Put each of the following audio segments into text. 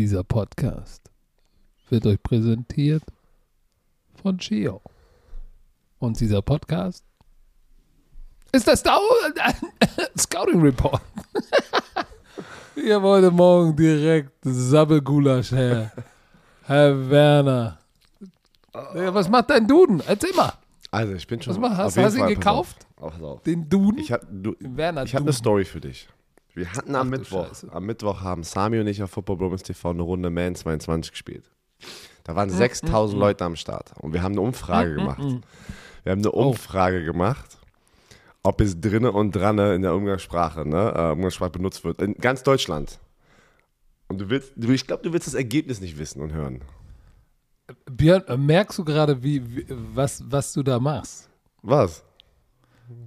Dieser Podcast wird euch präsentiert von Chio. Und dieser Podcast ist der Stau Scouting Report. Ich habe heute Morgen direkt Sabbelgulasch her. Herr Werner. Was macht dein Duden? Erzähl mal. Also, ich bin schon. Was mach- hast- du ihn Fall- pass gekauft? Auf, pass auf. Den Duden? Ich habe du, hab eine. Story für dich. Wir hatten am Ach Mittwoch, am Mittwoch haben Sami und ich auf Football Bromance TV eine Runde Man 22 gespielt. Da waren 6000 Leute am Start und wir haben eine Umfrage gemacht. Wir haben eine Oh. Umfrage gemacht, ob es drinne und dranne in der Umgangssprache, ne, äh, Umgangssprache benutzt wird. In ganz Deutschland. Und du willst, du, ich glaube, du willst das Ergebnis nicht wissen und hören. Björn, äh, merkst du gerade, wie, wie, was, was du da machst? Was?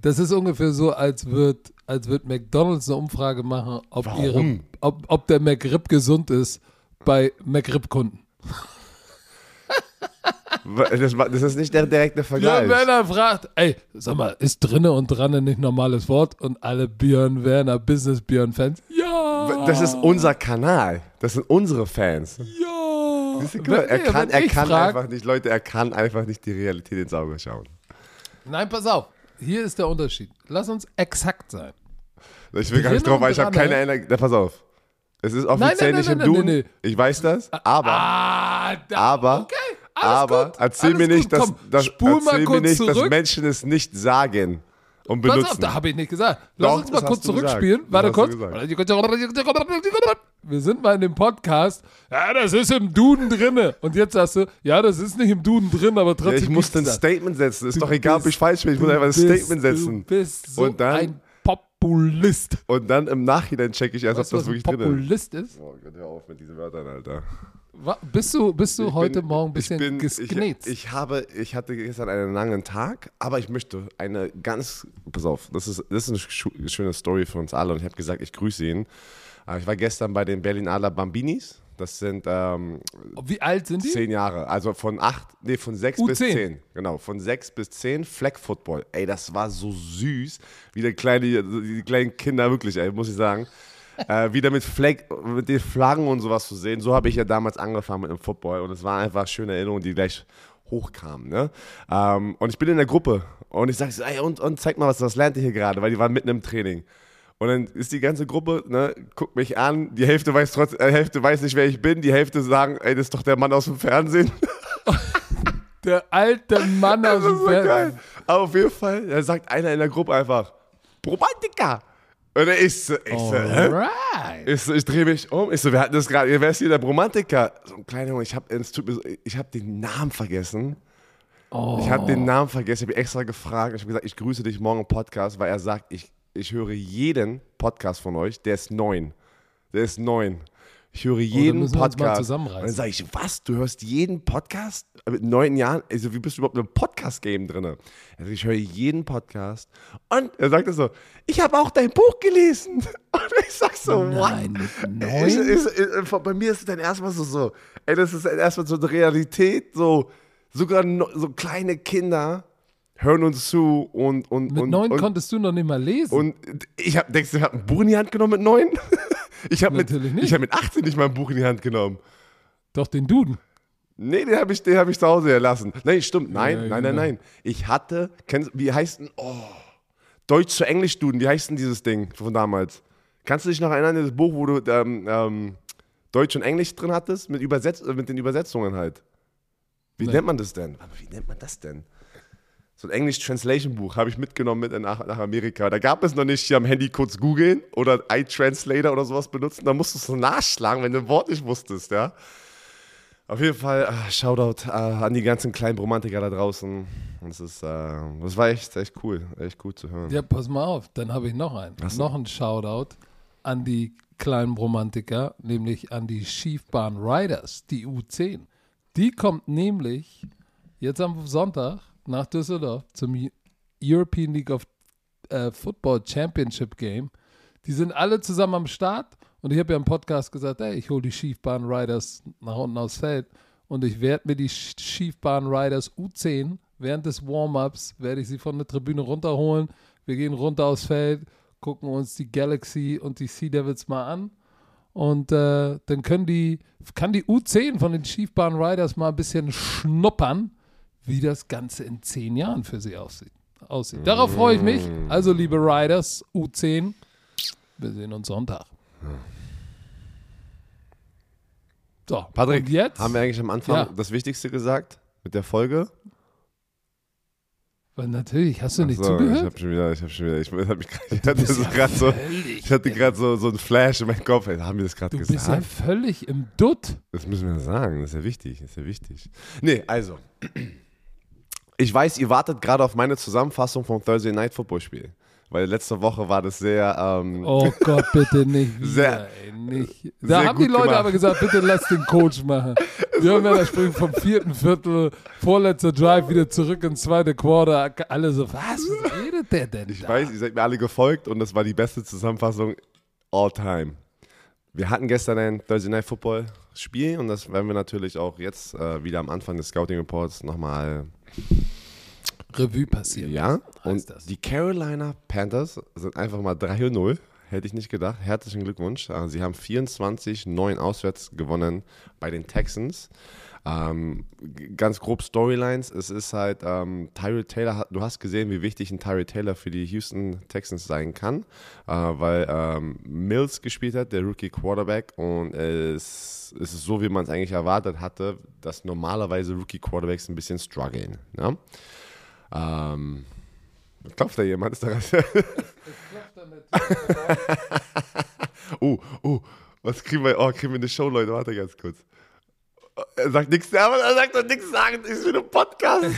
Das ist ungefähr so, als wird, als wird McDonalds eine Umfrage machen, ob, Warum? ihre, ob, ob der McRib gesund ist bei McRib-Kunden. Das, war- das ist nicht der direkte Vergleich. Björn Werner fragt, ey, sag mal, ist drinne und dranne nicht normales Wort? Und alle Björn Werner Business Björn Fans, ja, Das ist unser Kanal. Das sind unsere Fans. ja. Mal, er Wenn- kann, wenn er kann frag- einfach nicht, Leute, er kann einfach nicht die Realität ins Auge schauen. Nein, pass auf, hier ist der Unterschied. Lass uns exakt sein. Ich will gar nicht drauf, weil ich habe keine ne? Erinnerung. Na, pass auf. Es ist offiziell nein, nein, nicht nein, im nein, Duden. Ich weiß das. Aber, Ah, da, aber, okay, alles aber, gut, erzähl mir nicht, gut. dass, Komm, dass, erzähl mir nicht dass. Menschen es nicht sagen und Pass benutzen. auf, da habe ich nicht gesagt. Lass Doch, uns mal kurz zurückspielen. gesagt. Warte kurz. Wir sind mal in dem Podcast. Ja, das ist im Duden drinne. Und jetzt sagst du, ja, das ist nicht im Duden drin, aber ja, trotzdem. ich musste ein. Statement setzen. Ist Du doch egal, ob bist- ich falsch bin. Ich muss einfach ein Statement setzen. Du bist so Und dann- ein Populist. Und dann im Nachhinein checke ich erst, Weißt ob was das ein wirklich drin ist. Populist ist? Oh Gott, hör auf mit diesen Wörtern, Alter. Bist du, bist du Ich heute bin- Morgen ein bisschen ich bin, gesknetzt? Ich, ich, habe, ich hatte gestern einen langen Tag, aber ich möchte eine ganz, pass auf, das ist, das ist eine schöne Story für uns alle und ich habe gesagt, ich grüße ihn. Äh, Ich war gestern bei den Berlin Adler Bambinis. Das sind ähm, Wie alt sind die? zehn Jahre, also von acht, nee, von sechs U10. bis zehn. Genau, von sechs bis zehn Flag Football. Ey, das war so süß, wie der kleine, die kleinen Kinder wirklich, ey, muss ich sagen. Äh, wieder mit Flag, mit den Flaggen und sowas zu sehen. So habe ich ja damals angefangen mit dem Football und es war einfach schöne Erinnerungen, die gleich hochkamen. Ne? Ähm, und ich bin in der Gruppe und ich sage ey, und, und zeig mal, was, was lernt ihr hier gerade? Weil die waren mitten im Training. Und dann ist die ganze Gruppe, ne, guckt mich an, die Hälfte weiß trotz, äh, Hälfte weiß nicht, wer ich bin, die Hälfte sagen, ey, das ist doch der Mann aus dem Fernsehen. Der alte Mann aus dem so Fernsehen. geil. Aber auf jeden Fall, da sagt einer in der Gruppe einfach, Romantiker. Und er ist so, ich so, hä? Alright. Ich, so, ich drehe mich um. Ich so, wir hatten das gerade. Wer ist hier der Romantiker? So ein kleiner Junge. Ich habe ich hab den Namen vergessen. Ich habe den Namen vergessen. Ich habe extra gefragt. Ich habe gesagt, ich grüße dich morgen im Podcast, weil er sagt, ich, ich höre jeden Podcast von euch. Der ist neun. Der ist neun. Ich höre jeden wir uns mal Podcast. Und dann sage ich, was? Du hörst jeden Podcast mit neun Jahren? Also, wie bist du überhaupt in einem Podcast-Game drin? Also, ich höre jeden Podcast. Und er sagte so, ich habe auch dein Buch gelesen. Und ich sag so, Nein, what? mit Ich, ich, ich, bei mir ist es dann erstmal so, so, ey, das ist erstmal so eine Realität, so, sogar no, so kleine Kinder hören uns zu und, und, Mit und, neun und, konntest du noch nicht mal lesen. und ich hab, denkst du, ich habe ein Buch in die Hand genommen mit neun? Ich habe mit, ich hab mit 18 nicht mal ein Buch in die Hand genommen. Doch den Duden. Nee, den habe ich, den hab ich zu Hause gelassen. Nein, stimmt. Nein, Ja, nein, nein, genau. nein. Ich hatte, kennst, wie heißt denn, oh, Deutsch zu Englisch Duden, wie heißt denn dieses Ding von damals? Kannst du dich noch erinnern, dieses Buch, wo du ähm, ähm, Deutsch und Englisch drin hattest, mit, Übersetz mit den Übersetzungen halt? Wie Nee. nennt man das denn? Aber wie nennt man das denn? So ein English-Translation-Buch habe ich mitgenommen mit nach, nach Amerika. Da gab es noch nicht hier am Handy kurz googeln oder iTranslator oder sowas benutzen. Da musstest du nachschlagen, wenn du ein Wort nicht wusstest, ja. Auf jeden Fall, ah, Shoutout äh, an die ganzen kleinen Romantiker da draußen. Das, ist, äh, das war echt, echt cool. Echt cool zu hören. Ja, pass mal auf, dann habe ich noch einen. So. Noch einen Shoutout an die kleinen Romantiker, nämlich an die Schiefbahn Riders, die U10. Die kommt nämlich jetzt am Sonntag nach Düsseldorf zum Eu- European League of äh, Football Championship Game. Die sind alle zusammen am Start und ich habe ja im Podcast gesagt, ey, ich hole die Schiefbahn Riders nach unten aufs Feld und ich werde mir die Sch- Schiefbahn Riders U10 während des Warm-ups werde ich sie von der Tribüne runterholen. Wir gehen runter aufs Feld, gucken uns die Galaxy und die Sea Devils mal an Und äh, dann können die, kann die U10 von den Schiefbahn Riders mal ein bisschen schnuppern, wie das Ganze in zehn Jahren für sie aussieht. aussieht. Darauf freue ich mich. Also, liebe Riders, U10, wir sehen uns Sonntag. So, Patrick, jetzt? haben wir eigentlich am Anfang Ja. das Wichtigste gesagt mit der Folge? Weil natürlich, hast du nicht So, ich zugehört? habe schon wieder, ich habe schon wieder, ich, hab mich, ich hatte bist so ja gerade so, ich hatte gerade so, so ein Flash in meinem Kopf. Ey, haben wir das gerade Du bist ja gesagt? völlig im Dutt. Das müssen wir sagen, das ist ja wichtig, das ist ja wichtig. Nee, also, ich weiß, ihr wartet gerade auf meine Zusammenfassung vom Thursday Night Football Spiel. Weil letzte Woche war das sehr, ähm, Oh Gott, bitte nicht wieder, Sehr- ey, nicht. Da sehr haben die Leute gemacht. aber gesagt, bitte lass den Coach machen. Wir haben ja das Spiel vom vierten Viertel, vorletzter Drive, wieder zurück ins zweite Quarter. Alle so, was, was redet der denn ich da? weiß, ihr seid mir alle gefolgt und das war die beste Zusammenfassung all time. Wir hatten gestern ein Thursday Night Football Spiel und das werden wir natürlich auch jetzt äh, wieder am Anfang des Scouting Reports nochmal Revue passiert. Ja, und das. die Carolina Panthers sind einfach mal 3-0. Hätte ich nicht gedacht. Herzlichen Glückwunsch. Äh, Sie haben 24-9 auswärts gewonnen bei den Texans. Ähm, ganz grob Storylines. Es ist halt, ähm, Tyrell Taylor, du hast gesehen, wie wichtig ein Tyrell Taylor für die Houston Texans sein kann, äh, weil ähm, Mills gespielt hat, der Rookie Quarterback, und es, es ist so, wie man es eigentlich erwartet hatte, dass normalerweise Rookie Quarterbacks ein bisschen strugglen. Ja? Ähm, klopft da jemand? Ist da oh, oh, was kriegen wir? Oh, kriegen wir eine Show, Leute? Warte ganz kurz. Er sagt nichts, aber er sagt doch nichts sagen, ist wieder ein Podcast.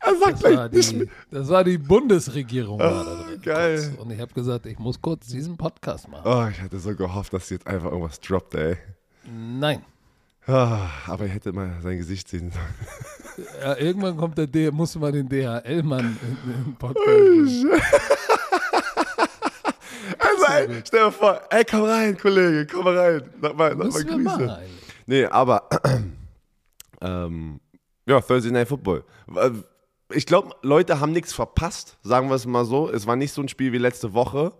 er sagt Das war, die, das war die Bundesregierung. war da drin, Ah, geil. kurz. Und ich habe gesagt, ich muss kurz diesen Podcast machen. Oh, ich hatte so gehofft, dass jetzt einfach irgendwas droppt, ey. Nein. Ah, aber ich hätte mal sein Gesicht sehen sollen. Ja, irgendwann kommt der D musste mal den DHL-Mann im Podcast. Ey, stell dir vor, ey, komm rein, Kollege, komm rein. Sag mal, sag mal Grüße. Nee, aber ähm, ja, Thursday Night Football. Ich glaube, Leute haben nichts verpasst, sagen wir es mal so. Es war nicht so ein Spiel wie letzte Woche.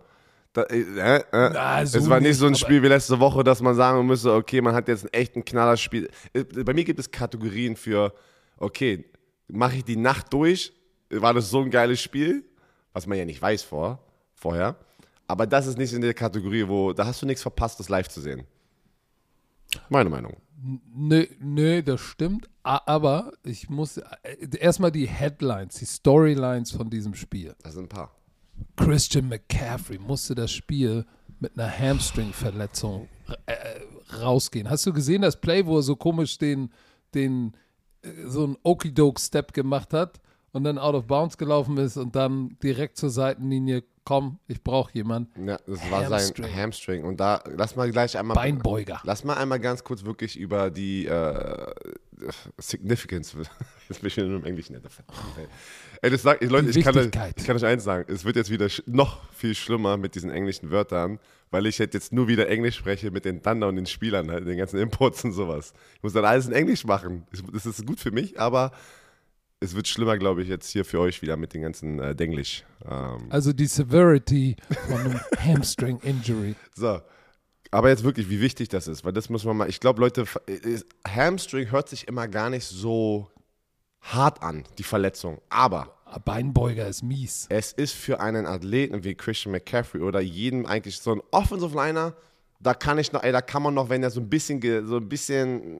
Da, äh, äh, äh, Na, so es war nicht nicht, so ein Spiel wie letzte Woche, dass man sagen müsste, okay, man hat jetzt ein echt ein Knallerspiel. Äh, Bei mir gibt es Kategorien für, okay, mache ich die Nacht durch? War das so ein geiles Spiel? Was man ja nicht weiß vor, vorher. Aber das ist nicht in der Kategorie, wo, da hast du nichts verpasst, das live zu sehen. Meine Meinung. Nö, nö, das stimmt. Aber ich muss äh, erstmal die Headlines, die Storylines von diesem Spiel. Das sind ein paar. Christian McCaffrey musste das Spiel mit einer Hamstring-Verletzung äh, rausgehen. Hast du gesehen das Play, wo er so komisch den, den äh, so einen Okidoke-Step gemacht hat und dann out of bounds gelaufen ist und dann direkt zur Seitenlinie, komm, ich brauche jemanden. Ja, das war Hamstring. sein Hamstring. Und da, lass mal gleich einmal. Beinbeuger. Lass mal einmal ganz kurz wirklich über die äh, Significance. Jetzt bin ich nur im Englischen. Ey, das sagt, Leute, ich kann, ich kann euch eins sagen. Es wird jetzt wieder noch viel schlimmer mit diesen englischen Wörtern, weil ich jetzt nur wieder Englisch spreche mit den Thunder und den Spielern, halt, den ganzen Imports und sowas. Ich muss dann alles in Englisch machen. Das ist gut für mich, aber es wird schlimmer, glaube ich, jetzt hier für euch wieder mit den ganzen äh, Denglisch. Ähm, Also die Severity von einem Hamstring-Injury. So. Aber jetzt wirklich, wie wichtig das ist, weil das muss man mal, ich glaube, Leute, ist- Hamstring hört sich immer gar nicht so hart an, die Verletzung. Aber Beinbeuger ist mies. es ist für einen Athleten wie Christian McCaffrey oder jeden eigentlich so ein Offensive Liner, da kann ich noch, ey, da kann man noch, wenn er so ein bisschen, so ein bisschen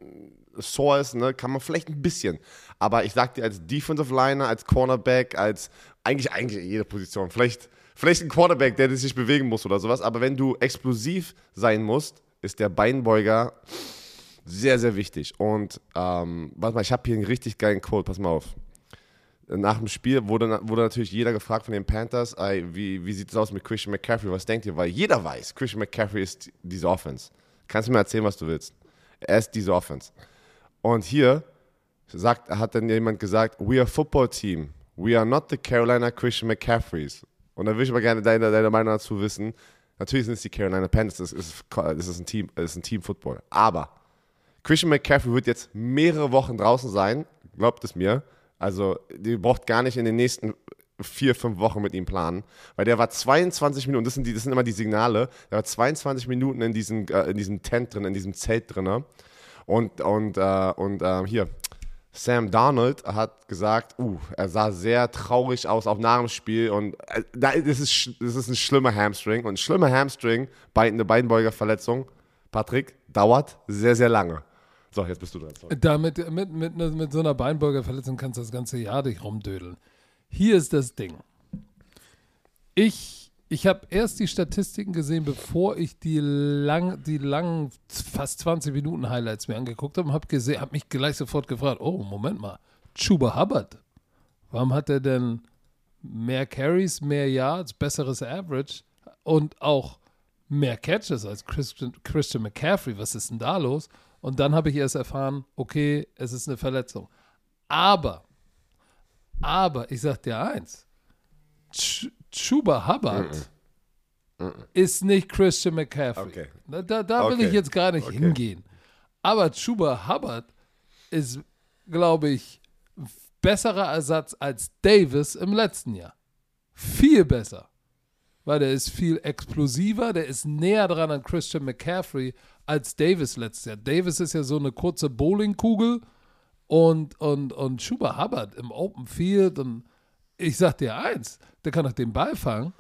ist, ne, kann man vielleicht ein bisschen. Aber ich sag dir, als Defensive Liner, als Cornerback, als eigentlich, eigentlich jede Position, vielleicht, vielleicht ein Quarterback, der sich bewegen muss oder sowas, aber wenn du explosiv sein musst, ist der Beinbeuger sehr, sehr wichtig. Und ähm, warte mal, ich habe hier einen richtig geilen Quote, pass mal auf nach dem Spiel wurde, wurde natürlich jeder gefragt von den Panthers, ey, wie, wie sieht es aus mit Christian McCaffrey? Was denkt ihr? Weil jeder weiß, Christian McCaffrey ist diese Offense. Kannst du mir erzählen, was du willst? Er ist diese Offense. Und hier sagt, hat dann jemand gesagt, we are football team. We are not the Carolina Christian McCaffreys. Und da würde ich aber gerne deine, deine Meinung dazu wissen. Natürlich sind es die Carolina Panthers, das ist, das ist ein Team, das ist ein Team Football. Aber Christian McCaffrey wird jetzt mehrere Wochen draußen sein, glaubt es mir. Also, die braucht gar nicht in den nächsten vier, fünf Wochen mit ihm planen, weil der war 22 Minuten, das sind, die, das sind immer die Signale, der war 22 Minuten in diesem, äh, in diesem Tent drin, in diesem Zelt drin. Und, und, äh, und äh, hier, Sam Darnold hat gesagt, uh, er sah sehr traurig aus auch nach dem Spiel und äh, das, ist, das ist ein schlimmer Hamstring und ein schlimmer Hamstring, eine Beinbeugerverletzung, Patrick, dauert sehr, sehr lange. So, jetzt bist du dran. Damit, mit, mit, mit so einer Beinbeugerverletzung kannst du das ganze Jahr dich rumdödeln. Hier ist das Ding. Ich, ich habe erst die Statistiken gesehen, bevor ich die, lang, die langen, fast 20 Minuten Highlights mir angeguckt habe und habe hab mich gleich sofort gefragt, oh, Moment mal, Chuba Hubbard, warum hat er denn mehr Carries, mehr Yards, besseres Average und auch mehr Catches als Christian, Christian McCaffrey? Was ist denn da los? Und dann habe ich erst erfahren, okay, es ist eine Verletzung. Aber aber ich sag dir eins: Ch Chuba Hubbard mm -mm. ist nicht Christian McCaffrey. Okay. Da, da, okay. will ich jetzt gar nicht okay. hingehen. Aber Chuba Hubbard ist, glaube ich, besserer Ersatz als Davis im letzten Jahr. Viel besser. Weil der ist viel explosiver, der ist näher dran an Christian McCaffrey als Davis letztes Jahr. Davis ist ja so eine kurze Bowlingkugel und, und, und Schuber Hubbard im Open Field. Und ich sag dir eins, der kann doch den Ball fangen.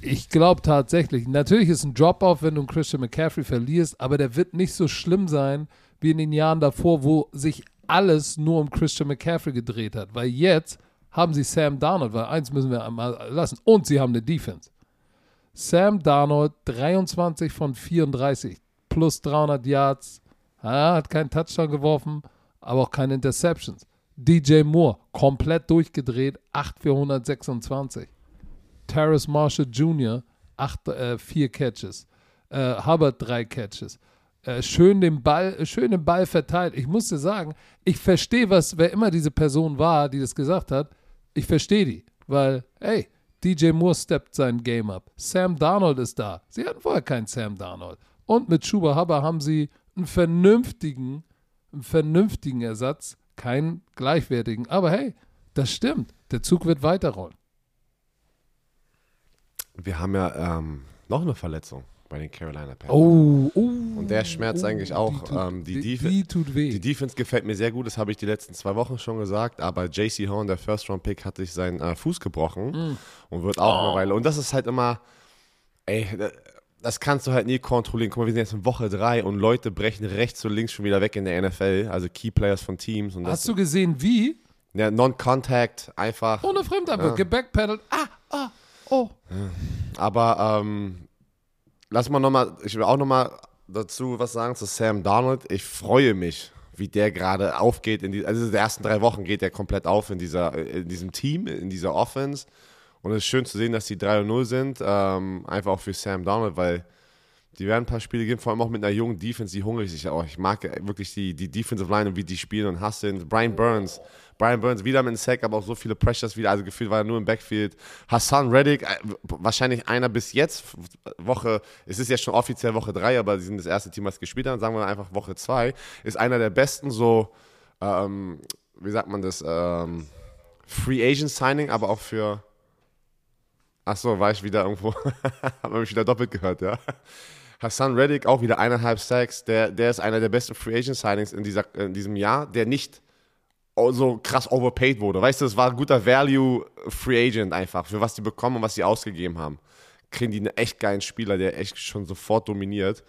Ich glaube tatsächlich, natürlich ist ein Drop-Off, wenn du einen Christian McCaffrey verlierst, aber der wird nicht so schlimm sein wie in den Jahren davor, wo sich alles nur um Christian McCaffrey gedreht hat. Weil jetzt haben sie Sam Darnold, weil eins müssen wir einmal lassen. Und sie haben eine Defense. Sam Darnold, 23 von 34, plus 300 Yards, hat keinen Touchdown geworfen, aber auch keine Interceptions. DJ Moore, komplett durchgedreht, 8 für 126. Terrace Marshall Jr., 8, äh, 4 Catches. Äh, Hubbard, 3 Catches. Äh, schön, den Ball, schön den Ball verteilt. Ich muss dir sagen, ich verstehe, was, wer immer diese Person war, die das gesagt hat, ich verstehe die. Weil, hey, DJ Moore steppt sein Game up. Sam Darnold ist da. Sie hatten vorher keinen Sam Darnold. Und mit Schuba Hubbard haben sie einen vernünftigen einen vernünftigen Ersatz, keinen gleichwertigen. Aber hey, das stimmt. Der Zug wird weiterrollen. Wir haben ja ähm, noch eine Verletzung bei den Carolina Panthers. Oh, oh, Und der schmerzt oh, eigentlich auch. Die, tut, ähm, die, die, die, tut weh. Die Defense gefällt mir sehr gut, das habe ich die letzten zwei Wochen schon gesagt. Aber JC Horn, der First-Round-Pick, hat sich seinen äh, Fuß gebrochen mm. und wird auch oh. eine Weile. Und das ist halt immer, ey, das kannst du halt nie kontrollieren. Guck mal, wir sind jetzt in Woche drei und Leute brechen rechts und links schon wieder weg in der NFL, also Key Players von Teams. Hast du gesehen, wie? Ja, Non-Contact, einfach. Ohne Fremdarbeit, ja. gebackpedalt. Ah, ah, oh. Aber ähm, lass mal nochmal, ich will auch nochmal dazu was sagen zu Sam Donald. Ich freue mich, wie der gerade aufgeht. In die, also die ersten drei Wochen geht er komplett auf in, dieser, in diesem Team, in dieser Offense. Und es ist schön zu sehen, dass die 3-0 sind. Ähm, einfach auch für Sam Donald, weil die werden ein paar Spiele geben, vor allem auch mit einer jungen Defense, die hungrig ist. Auch. Ich mag wirklich die, die Defensive Line und wie die spielen und hassen. Brian Burns. Brian Burns wieder mit einem Sack, aber auch so viele Pressures wieder. Also gefühlt war er nur im Backfield. Hassan Reddick, äh, wahrscheinlich einer bis jetzt, Woche, es ist jetzt schon offiziell Woche 3, aber sie sind das erste Team, was gespielt hat. Sagen wir einfach Woche 2, ist einer der besten so, ähm, wie sagt man das, ähm, Free Agent Signing, aber auch für Ach so, war ich wieder irgendwo, haben wir mich wieder doppelt gehört, ja. Hassan Reddick auch wieder eineinhalb Sacks. Der, der ist einer der besten Free Agent Signings in, dieser, in diesem Jahr, der nicht so krass overpaid wurde. Weißt du, es war ein guter Value Free Agent einfach, für was die bekommen und was sie ausgegeben haben. Kriegen die einen echt geilen Spieler, der echt schon sofort dominiert.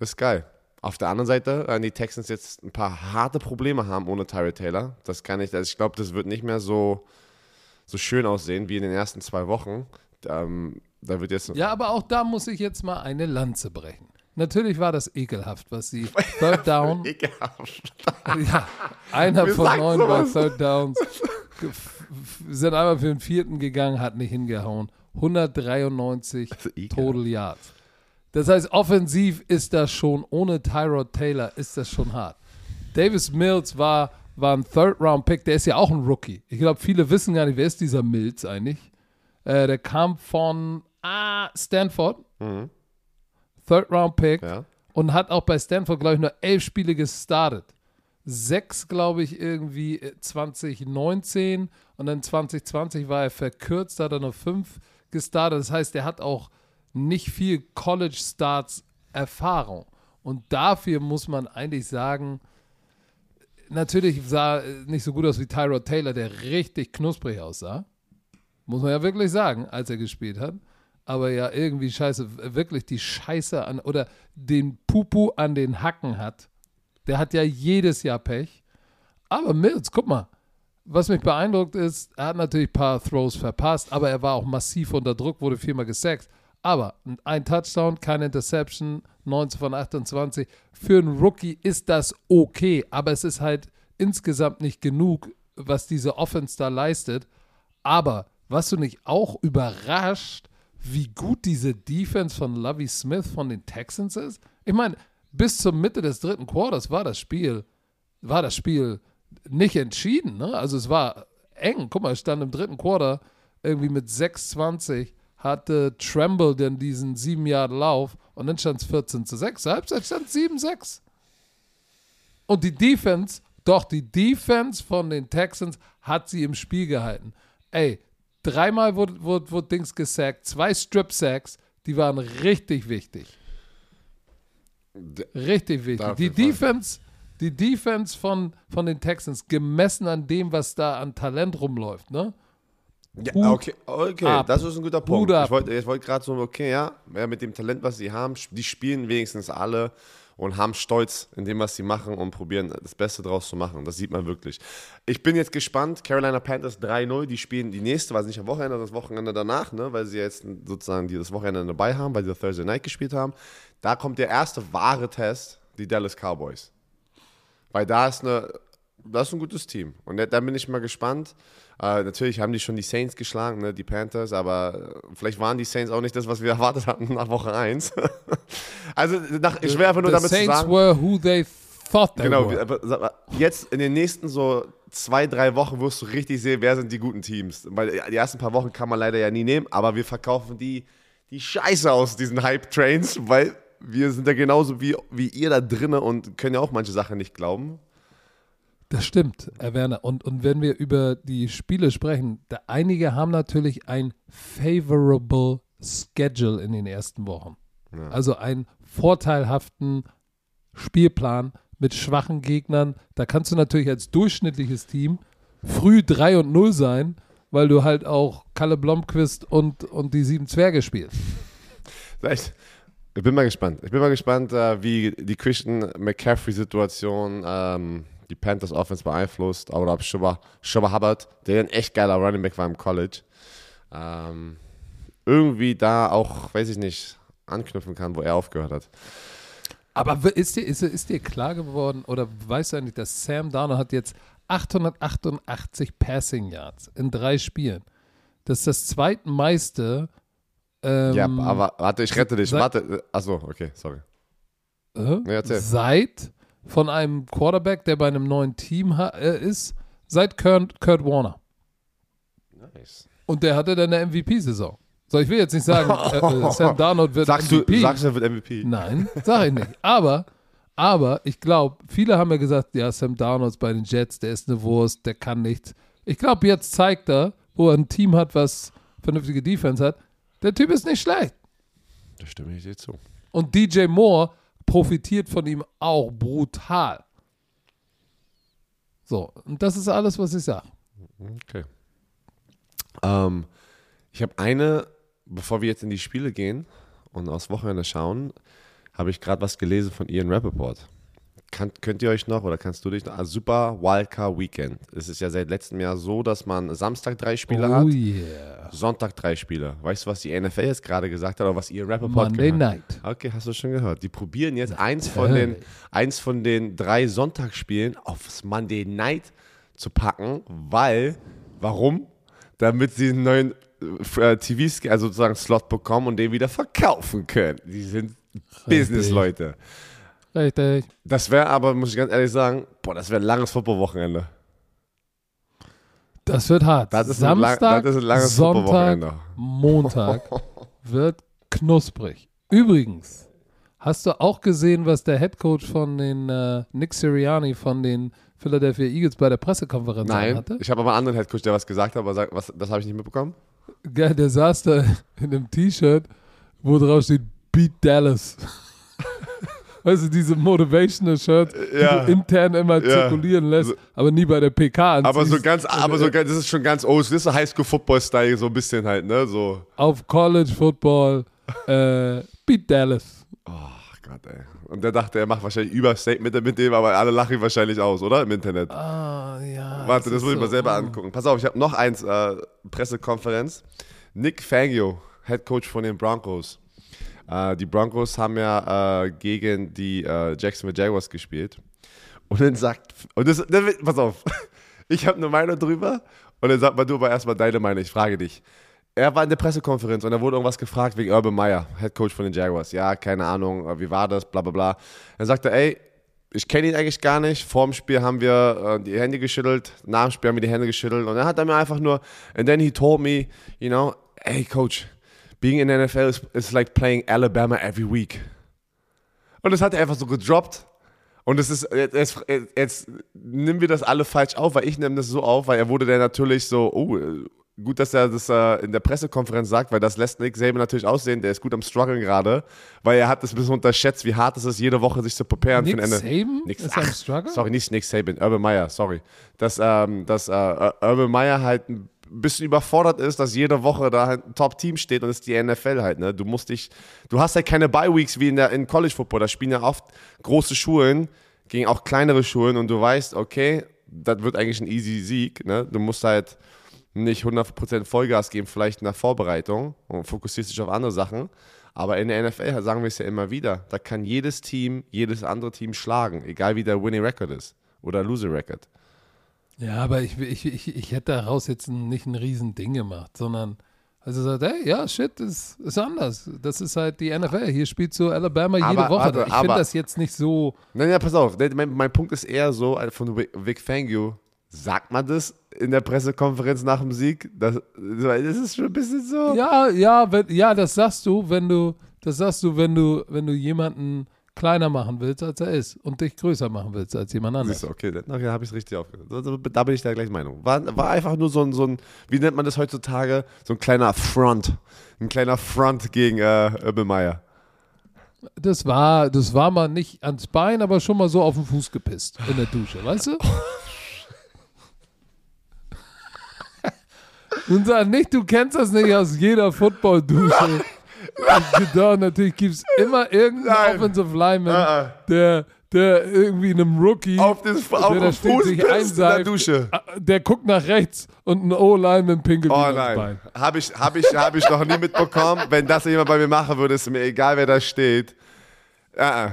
Ist geil. Auf der anderen Seite, wenn die Texans jetzt ein paar harte Probleme haben ohne Tyree Taylor, das kann ich, also ich glaube, das wird nicht mehr so so schön aussehen wie in den ersten zwei Wochen. Ähm, da wird jetzt ja, aber auch da muss ich jetzt mal eine Lanze brechen. Natürlich war das ekelhaft, was sie Third Down. ekelhaft. ja, einer Wir von neun bei Third Downs. sind einmal für den vierten gegangen, hat nicht hingehauen. 193 Total Yards. Das heißt, offensiv ist das schon, ohne Tyrod Taylor ist das schon hart. Davis Mills war war ein Third-Round-Pick, der ist ja auch ein Rookie. Ich glaube, viele wissen gar nicht, wer ist dieser Mills eigentlich. Äh, der kam von ah, Stanford. Mhm. Third-Round-Pick. Ja. Und hat auch bei Stanford, glaube ich, nur elf Spiele gestartet. sechs, glaube ich, irgendwie äh, 2019 und dann 2020 war er verkürzt, da hat er nur fünf gestartet. Das heißt, er hat auch nicht viel College-Starts Erfahrung. Und dafür muss man eigentlich sagen, natürlich sah er nicht so gut aus wie Tyrod Taylor, der richtig knusprig aussah. Muss man ja wirklich sagen, als er gespielt hat. Aber ja, irgendwie scheiße, wirklich die Scheiße an oder den Pupu an den Hacken hat. Der hat ja jedes Jahr Pech. Aber Mills, guck mal, was mich beeindruckt ist, er hat natürlich ein paar Throws verpasst, aber er war auch massiv unter Druck, wurde viermal gesaxt. Aber ein Touchdown, keine Interception, 19 von 28. Für einen Rookie ist das okay, aber es ist halt insgesamt nicht genug, was diese Offense da leistet. Aber was du nicht auch überrascht, wie gut diese Defense von Lovey Smith von den Texans ist? Ich meine, bis zur Mitte des dritten Quarters war das Spiel, war das Spiel nicht entschieden. Ne? Also es war eng. Guck mal, es stand im dritten Quarter irgendwie mit 6,20 hatte Tremble dann diesen 7 Jahre Lauf und dann stand es 14 zu 6. Halbzeit stand 7-6. Und die Defense, doch die Defense von den Texans hat sie im Spiel gehalten. Ey, dreimal wurde, wurde, wurde Dings gesackt, zwei Strip-Sacks, die waren richtig wichtig. Richtig wichtig. Die Defense, die Defense von, von den Texans, gemessen an dem, was da an Talent rumläuft, ne? Ja, okay, okay. das ist ein guter Punkt. Ich wollte wollt gerade so, okay, ja, mit dem Talent, was sie haben, die spielen wenigstens alle und haben Stolz in dem, was sie machen und probieren, das Beste draus zu machen. Das sieht man wirklich. Ich bin jetzt gespannt. Carolina Panthers 3-0, die spielen die nächste, sie nicht am Wochenende, das Wochenende danach, ne, weil sie jetzt sozusagen die das Wochenende dabei haben, weil sie Thursday Night gespielt haben. Da kommt der erste wahre Test, die Dallas Cowboys. Weil da ist eine das ist ein gutes Team. Und da bin ich mal gespannt. Äh, natürlich haben die schon die Saints geschlagen, ne, die Panthers, aber vielleicht waren die Saints auch nicht das, was wir erwartet hatten nach Woche 1. also nach, ich will einfach nur The damit Saints sagen. were who they thought they Genau, were. jetzt in den nächsten so zwei, drei Wochen wirst du richtig sehen, wer sind die guten Teams. Weil die ersten paar Wochen kann man leider ja nie nehmen, aber wir verkaufen die, die Scheiße aus diesen Hype-Trains, weil wir sind ja genauso wie, wie ihr da drinnen und können ja auch manche Sachen nicht glauben. Das stimmt, Herr Werner. Und, und wenn wir über die Spiele sprechen, da einige haben natürlich ein favorable Schedule in den ersten Wochen. Ja. Also einen vorteilhaften Spielplan mit schwachen Gegnern. Da kannst du natürlich als durchschnittliches Team früh 3 und 0 sein, weil du halt auch Kalle Blomqvist und, und die sieben Zwerge spielst. Vielleicht. Ich bin mal gespannt. Ich bin mal gespannt, äh, wie die Christian McCaffrey-Situation ähm, die Panthers Offense beeinflusst. Oder ob Schuba, Schuba Hubbard, der ein echt geiler Running Back war im College, ähm, irgendwie da auch, weiß ich nicht, anknüpfen kann, wo er aufgehört hat. Aber ist dir, ist, ist dir klar geworden oder weißt du eigentlich, dass Sam Darnold hat jetzt 888 Passing Yards in drei Spielen. Das ist das zweitmeiste. Ähm, ja, aber warte, ich rette dich. Warte. Achso, okay, sorry. äh, Nee, seit von einem Quarterback, der bei einem neuen Team äh, ist, seit Kurt, Kurt Warner. Nice. Und der hatte dann eine MVP-Saison. So, ich will jetzt nicht sagen, äh, äh, Sam Darnold wird Sagst MVP. du, sagst du, er wird MVP? Nein, sag ich nicht. Aber, aber ich glaube, viele haben ja gesagt, ja, Sam Darnold ist bei den Jets, der ist eine Wurst, der kann nichts. Ich glaube, jetzt zeigt er, wo er ein Team hat, was vernünftige Defense hat. Der Typ ist nicht schlecht. Da stimme ich dir zu. Und DJ Moore profitiert von ihm auch brutal. So, und das ist alles, was ich sage. Okay. Ähm, ich habe eine, bevor wir jetzt in die Spiele gehen und aufs Wochenende schauen, habe ich gerade was gelesen von Ian Rappaport. Kann, könnt ihr euch noch oder kannst du dich noch? Ah, super Wildcard Weekend. Es ist ja seit letztem Jahr so, dass man Samstag drei Spiele oh hat, yeah. Sonntag drei Spiele. Weißt du, was die NFL jetzt gerade gesagt hat oder was ihr Rappaport Monday gehört? Night. Okay, hast du schon gehört. Die probieren jetzt eins von, den, eins von den drei Sonntagsspielen aufs Monday Night zu packen, weil, warum? Damit sie einen neuen äh, TV, also sozusagen Slot bekommen und den wieder verkaufen können. Die sind Business-Leute. Richtig. Das wäre aber, muss ich ganz ehrlich sagen, boah, das wäre ein langes Footballwochenende. Das wird hart. Das ist ein lang- Samstag, das ist Sonntag. Montag wird knusprig. Übrigens Hast du auch gesehen, was der Head Coach von den äh, Nick Sirianni von den Philadelphia Eagles bei der Pressekonferenz Nein, hatte? ich habe aber einen anderen Headcoach, der was gesagt hat, aber sag, was, das habe ich nicht mitbekommen. Geil, der saß da in einem T-Shirt, wo drauf steht Beat Dallas. weißt du, diese motivational Shirts, Ja. die du intern immer Ja. zirkulieren lässt, So- aber nie bei der PK anziehst. Aber so ganz, Und, aber so äh, ganz, das ist schon ganz old, das ist so Highschool-Football-Style, so ein bisschen halt, ne, so. Auf College Football, äh, Beat Dallas. Ach Gott, ey. Und der dachte, er macht wahrscheinlich Überstatement mit dem, aber alle lachen ihn wahrscheinlich aus, oder? Im Internet. Ah, ja. Warte, das ist muss ich mal so, selber oh. angucken. Pass auf, ich habe noch eins, äh, Pressekonferenz. Nick Fangio, Head Coach von den Broncos. Äh, die Broncos haben ja äh, gegen die äh, Jacksonville Jaguars gespielt. Und dann sagt, und das, das pass auf, ich habe eine Meinung drüber. Und dann sagt mal du aber erstmal deine Meinung, ich frage dich. Er war in der Pressekonferenz und da wurde irgendwas gefragt wegen Urban Meyer, Head Coach von den Jaguars. Ja, keine Ahnung, äh, wie war das, bla bla bla. Dann sagt er, ey, ich kenne ihn eigentlich gar nicht. Vor dem Spiel haben wir äh, die Hände geschüttelt, nach dem Spiel haben wir die Hände geschüttelt und dann hat er mir einfach nur, and then he told me, you know, hey Coach, being in the NFL is, is like playing Alabama every week. Und das hat er einfach so gedroppt. Und es ist, jetzt, jetzt, jetzt nehmen wir das alle falsch auf, weil ich nehme das so auf, weil er wurde dann natürlich so, oh, gut, dass er das äh, in der Pressekonferenz sagt, weil das lässt Nick Saban natürlich aussehen, der ist gut am struggeln gerade, weil er hat das ein bisschen unterschätzt, wie hart es ist, jede Woche sich zu preparen Nick für ein Ende. Saban ach, Struggle? Sorry, nicht Nick Saban, Urban Meyer, sorry. Dass, ähm, dass äh, Urban Meyer halt ein bisschen überfordert ist, dass jede Woche da ein Top-Team steht und es ist die NFL halt, ne? Du musst dich, du hast halt keine Bye-Weeks wie in der in College Football, da spielen ja oft große Schulen gegen auch kleinere Schulen und du weißt, okay, das wird eigentlich ein easy Sieg, ne? Du musst halt nicht 100% Vollgas geben, vielleicht in der Vorbereitung und fokussierst dich auf andere Sachen. Aber in der NFL sagen wir es ja immer wieder, da kann jedes Team, jedes andere Team schlagen, egal wie der Winning Record ist oder Losing Record. Ja, aber ich, ich, ich, ich hätte daraus jetzt nicht ein Riesending gemacht, sondern also sagt, hey, ja, shit, ist, ist anders. Das ist halt die NFL. Hier spielt so Alabama jede Aber- Woche. warte, ich finde aber- das jetzt nicht so. Nein, ja, pass auf, mein, mein Punkt ist eher so, von Vic Vic Fangio, sagt man das in der Pressekonferenz nach dem Sieg? Das, das ist schon ein bisschen so. Ja, ja, wenn, ja, das sagst du, wenn du, das sagst du, wenn du, wenn du jemanden kleiner machen willst, als er ist und dich größer machen willst als jemand anderes. Siehst du, okay, dann okay, habe ich es richtig aufgehört. Da bin ich der gleichen Meinung. War, war einfach nur so ein, so ein, wie nennt man das heutzutage? So ein kleiner Front. Ein kleiner Front gegen äh, Urban Meyer. Das war, das war mal nicht ans Bein, aber schon mal so auf den Fuß gepisst in der Dusche, weißt du? Und sag nicht, du kennst das nicht aus jeder Football-Dusche. Doch, natürlich gibt es immer irgendeinen. Offensive Lineman, Ah, ah. der, der irgendwie einem Rookie, Auf da steht, Fuß sich pisst in der einseift, Dusche. ah, der guckt nach rechts und ein O-Lineman pinkelt Oh nein, Bein. habe ich, hab ich, hab ich noch nie mitbekommen. Wenn das jemand bei mir machen würde, ist mir egal, wer da steht. Äh,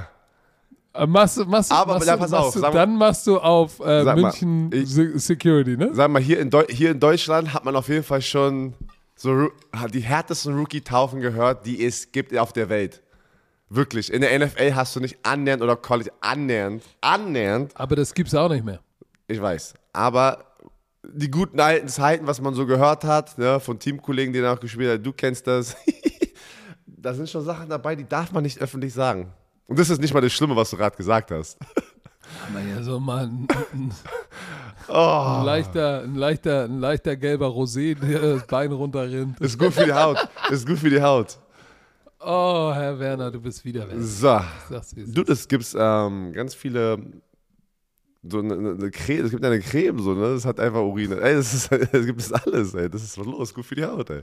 Machst, du- machst, Aber, machst, du- pass auf, du, dann machst du auf äh, Sag mal, München ich- Se- Security, ne? Sag mal, hier in, Deu hier in Deutschland hat man auf jeden Fall schon so die härtesten Rookie-Taufen gehört, die es gibt auf der Welt. Wirklich. In der NFL hast du nicht annähernd oder College annähernd, annähernd, Aber das gibt's auch nicht mehr. ich weiß. Aber die guten alten Zeiten, was man so gehört hat, ne, von Teamkollegen, die da auch gespielt haben, du kennst das. da sind schon Sachen dabei, die darf man nicht öffentlich sagen. Und das ist nicht mal das Schlimme, was du gerade gesagt hast. Ja, so mal ein, ein, Oh, ein, leichter, ein, leichter, ein leichter gelber Rosé, der das Bein runterrinnt. ist gut für die Haut. Ist gut für die Haut. Oh, Herr Werner, du bist wieder weg. So. Du, das gibt's ähm, ganz viele. So eine, eine, Creme, es gibt eine Creme, so, ne? Das hat einfach Urin. Ey, das, ist, das gibt es alles, ey. Das ist was los, gut für die Haut, ey.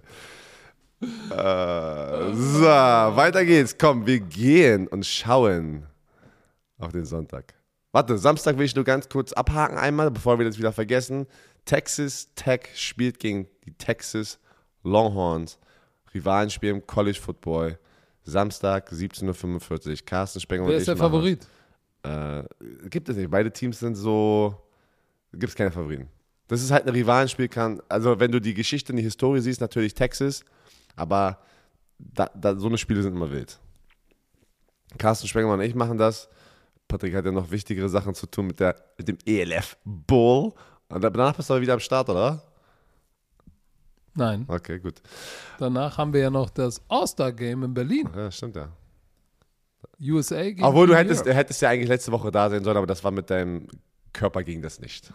Äh, so, weiter geht's. Komm, wir gehen und schauen auf den Sonntag. Warte, Samstag will ich nur ganz kurz abhaken einmal, bevor wir das wieder vergessen. Texas Tech spielt gegen die Texas Longhorns. Rivalenspiel im College Football. Samstag 17.45 Uhr. Carsten Spenger und Wer ich ist der machen- Favorit? Äh, gibt es nicht. Beide Teams sind so. Gibt es keine Favoriten. Das ist halt ein Rivalenspiel, kann. Also, wenn du die Geschichte und die Historie siehst, natürlich Texas. Aber da, da, so eine Spiele sind immer wild. Carsten Spengemann und ich machen das. Patrick hat ja noch wichtigere Sachen zu tun mit, der, mit dem ELF Bull. Und danach bist du aber wieder am Start, oder? Nein. Okay, gut. Danach haben wir ja noch das All-Star-Game in Berlin. Ja, stimmt ja. USA gegen Obwohl du hättest, hättest ja eigentlich letzte Woche da sein sollen, aber das war mit deinem Körper ging das nicht.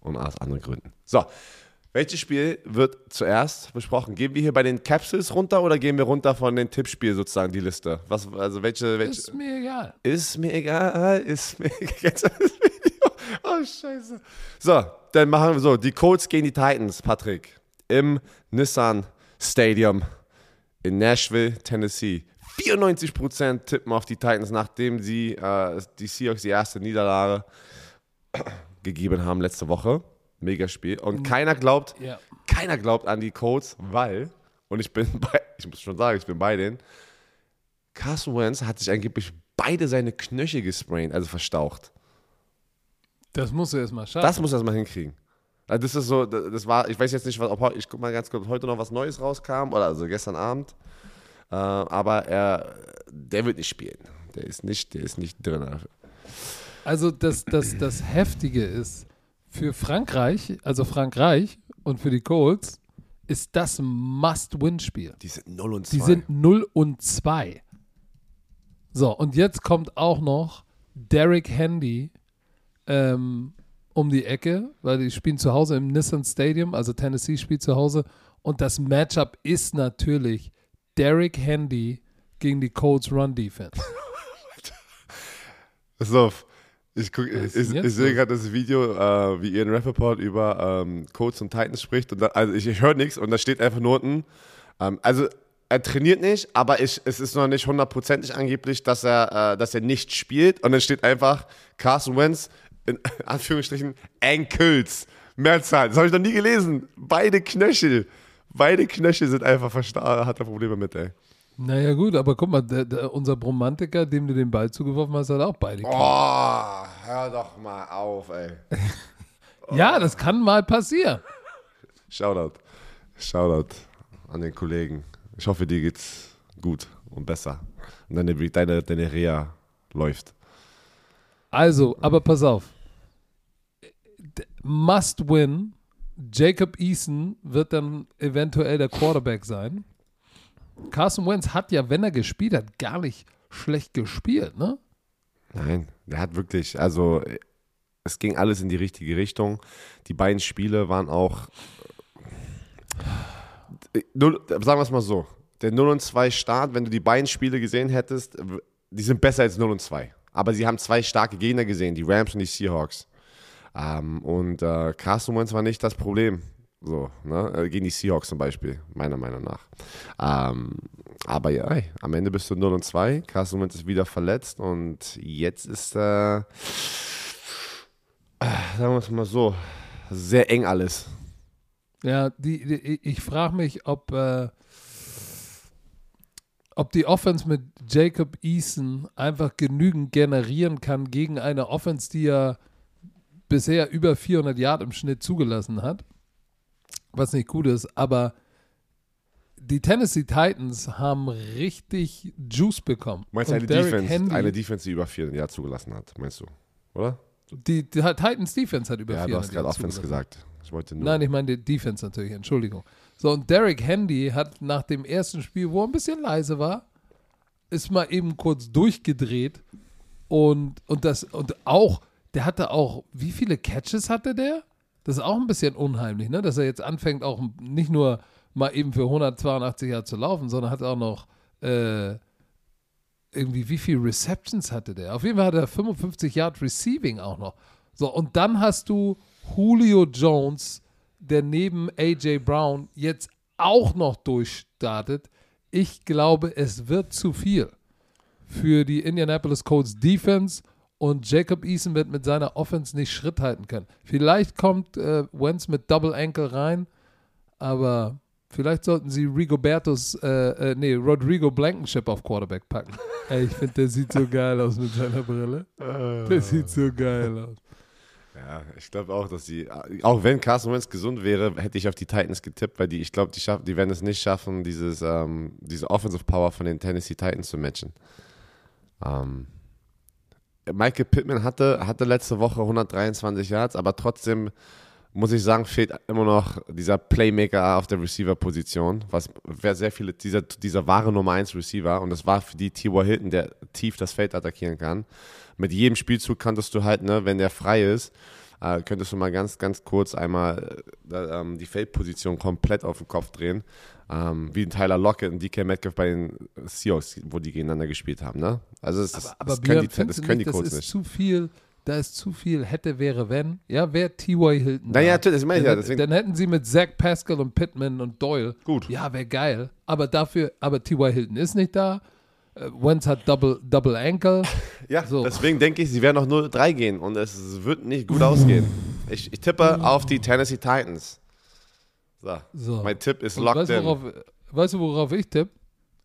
Und aus anderen Gründen. So, welches Spiel wird zuerst besprochen? Gehen wir hier bei den Capsules runter oder gehen wir runter von den Tippspielen sozusagen die Liste? Was, also welche, welche Ist mir egal. ist mir egal, ist mir egal. Oh, scheiße. So, dann machen wir so. Die Colts gegen die Titans, Patrick. Im Nissan Stadium in Nashville, Tennessee. 94% tippen auf die Titans, nachdem sie äh, die Seahawks die erste Niederlage gegeben haben letzte Woche. Mega Spiel. Und keiner glaubt, Ja. keiner glaubt an die Colts, weil, und ich bin bei, ich muss schon sagen, ich bin bei denen, Carson Wentz hat sich angeblich beide seine Knöchel gespraint, also verstaucht. Das musst du erst mal schaffen. Das muss er erstmal hinkriegen. Also das ist so, das war, ich weiß jetzt nicht, was, ob, ich guck mal ganz kurz, ob heute noch was Neues rauskam, oder also gestern Abend. Äh, aber er, der wird nicht spielen. Der ist nicht, der ist nicht drin. Also das, das, das Heftige ist, für Frankreich, also Frankreich und für die Colts, ist das ein Must-Win-Spiel. Die sind 0 und 2. Die sind 0 und 2. So, und jetzt kommt auch noch Derek Handy ähm, um die Ecke, weil die spielen zu Hause im Nissan Stadium, also Tennessee spielt zu Hause. Und das Matchup ist natürlich Derek Handy gegen die Colts Run Defense. Pass auf. Ich, guck, ich, ich sehe gerade das Video, äh, wie Ian Rappaport über ähm, Colts und Titans spricht. Und da, also ich, ich höre nichts und da steht einfach nur unten. Ähm, also er trainiert nicht, aber ich, es ist noch nicht hundertprozentig angeblich, dass er, äh, dass er nicht spielt. Und dann steht einfach Carson Wentz in Anführungsstrichen Ankles. Mehrzahl. Das habe ich noch nie gelesen. Beide Knöchel. Beide Knöchel sind einfach versta hat er Probleme mit, ey. Naja, gut, aber guck mal, der, der, unser Bromantiker, dem du den Ball zugeworfen hast, hat auch beide. Oh, hör doch mal auf, ey. Ja, das kann mal passieren. Shoutout. Shoutout an den Kollegen. Ich hoffe, dir geht's gut und besser. Und deine, deine, deine Reha läuft. Also, aber pass auf. Must win. Jacob Eason wird dann eventuell der Quarterback sein. Carson Wentz hat ja, wenn er gespielt hat, gar nicht schlecht gespielt, ne? Nein, der hat wirklich, also es ging alles in die richtige Richtung. Die beiden Spiele waren auch, sagen wir es mal so, der 0 und 2 Start, wenn du die beiden Spiele gesehen hättest, die sind besser als 0 und 2. Aber sie haben zwei starke Gegner gesehen, die Rams und die Seahawks. Ähm, und äh, Carson Wentz war nicht das Problem. So, ne? Äh, Gegen die Seahawks zum Beispiel, meiner Meinung nach. Ähm, aber ja, ey, am Ende bist du 0 und 2. Carson Wentz ist wieder verletzt und jetzt ist, äh, äh, sagen wir es mal so, sehr eng alles. Ja, die, die, ich frage mich, ob, äh, ob die Offense mit Jacob Eason einfach genügend generieren kann gegen eine Offense, die ja bisher über 400 Yard im Schnitt zugelassen hat, was nicht gut ist, aber die Tennessee Titans haben richtig Juice bekommen. Meinst du eine Derrick Defense, Henry, eine Defense, die über vier Jahre zugelassen hat, meinst du? Oder? die, die Titans Defense hat über Ja, 400 du hast gerade Offense zugelassen. gesagt. Ich wollte nur. Nein, ich meine die Defense natürlich, Entschuldigung. So, und Derek Handy hat nach dem ersten Spiel, wo er ein bisschen leise war, ist mal eben kurz durchgedreht und, und das, und auch, der hatte auch, wie viele Catches hatte der? Das ist auch ein bisschen unheimlich, ne? Dass er jetzt anfängt, auch nicht nur mal eben für 182 Jahre zu laufen, sondern hat auch noch äh, irgendwie, wie viele Receptions hatte der? Auf jeden Fall hat er 55 Yard Receiving auch noch. So, und dann hast du Julio Jones, der neben AJ Brown jetzt auch noch durchstartet. Ich glaube, es wird zu viel für die Indianapolis Colts Defense und Jacob Eason wird mit seiner Offense nicht Schritt halten können. Vielleicht kommt äh, Wentz mit Double Ankle rein, aber vielleicht sollten sie Rigobertos, äh, äh, nee, Rodrigo Blankenship auf Quarterback packen. Ey, ich finde, der sieht so geil aus mit seiner Brille. Der sieht so geil aus. Ja, ich glaube auch, dass sie, auch wenn Carson Wentz gesund wäre, hätte ich auf die Titans getippt, weil die, ich glaube, die, schaff- die werden es nicht schaffen, dieses, ähm, diese Offensive Power von den Tennessee Titans zu matchen. Ähm, Michael Pittman hatte, hatte letzte Woche 123 Yards, aber trotzdem muss ich sagen, fehlt immer noch dieser Playmaker auf der Receiver-Position, was wer sehr viele, dieser, dieser wahre Nummer 1 Receiver und das war für die T.Y. Hilton, der tief das Feld attackieren kann. Mit jedem Spielzug kanntest du halt, ne, wenn der frei ist, äh, könntest du mal ganz, ganz kurz einmal äh, ähm, die Feldposition komplett auf den Kopf drehen. Ähm, wie Tyler Lockett und DK Metcalf bei den Seahawks, wo die gegeneinander gespielt haben. Ne? Also das, Aber, aber das können die, das können die Colts ist nicht. zu viel, da ist zu viel hätte, wäre, wenn. Ja, wer T.Y. Hilton Naja, natürlich, das meine ich ja. dann, Deswegen, dann hätten sie mit Zach Pascal und Pittman und Doyle. Gut. Ja, wäre geil. Aber dafür, aber T.Y. Hilton ist nicht da. Äh, Wentz hat Double, Double Ankle. ja, so. deswegen denke ich, sie werden noch 0-3 gehen und es wird nicht gut ausgehen. Ich, ich tippe auf die Tennessee Titans. So. So. Mein Tipp ist Und locked weißt, du, in. worauf, weißt du, worauf ich tippe?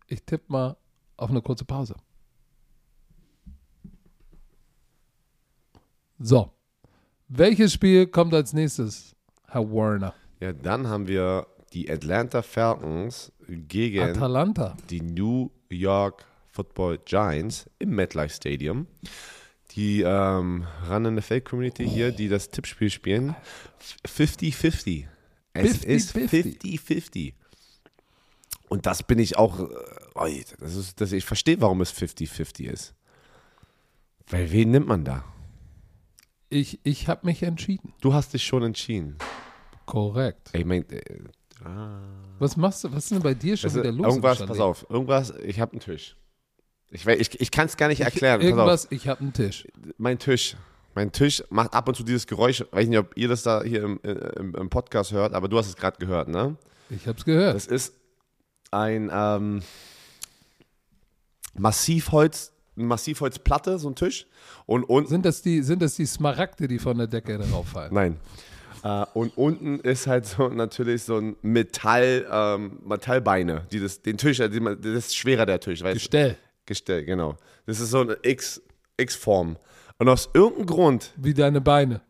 Ich tippe mal auf eine kurze Pause. So. Welches Spiel kommt als nächstes, Herr Warner? Ja, dann haben wir die Atlanta Falcons gegen Atalanta. die New York Football Giants im MetLife Stadium. Die ähm, rannende Fake-Community hier, die das Tippspiel spielen, 50-50. Es ist 50-50. 50-50. Und das bin ich auch, äh, das ist, das, ich verstehe, warum es 50-50 ist. Weil wen nimmt man da? Ich, ich habe mich entschieden. Du hast dich schon entschieden. Korrekt. Ich mein, äh, Was machst du? Was ist denn bei dir schon Also, wieder los? irgendwas, pass auf, irgendwas, ich habe einen Tisch. Ich, ich, ich kann es gar nicht erklären. Auf. Irgendwas, ich habe einen Tisch. Mein Tisch. Mein Tisch macht ab und zu dieses Geräusch. Ich weiß nicht, ob ihr das da hier im, äh, im, im Podcast hört, aber du hast es gerade gehört, ne? Ich habe es gehört. Das ist ein ähm, Massivholz, eine Massivholzplatte, so ein Tisch. Und unten, Sind das, die, sind das die Smaragde, die von der Decke drauf fallen? nein. Äh, und unten ist halt so natürlich so ein Metall, ähm, Metallbeine, die das, den Tisch, man- das ist schwerer der Tisch, weißt du? Gestell. Gestell, genau. Das ist so eine X, X-Form. Und aus irgendeinem Grund, Wie deine Beine.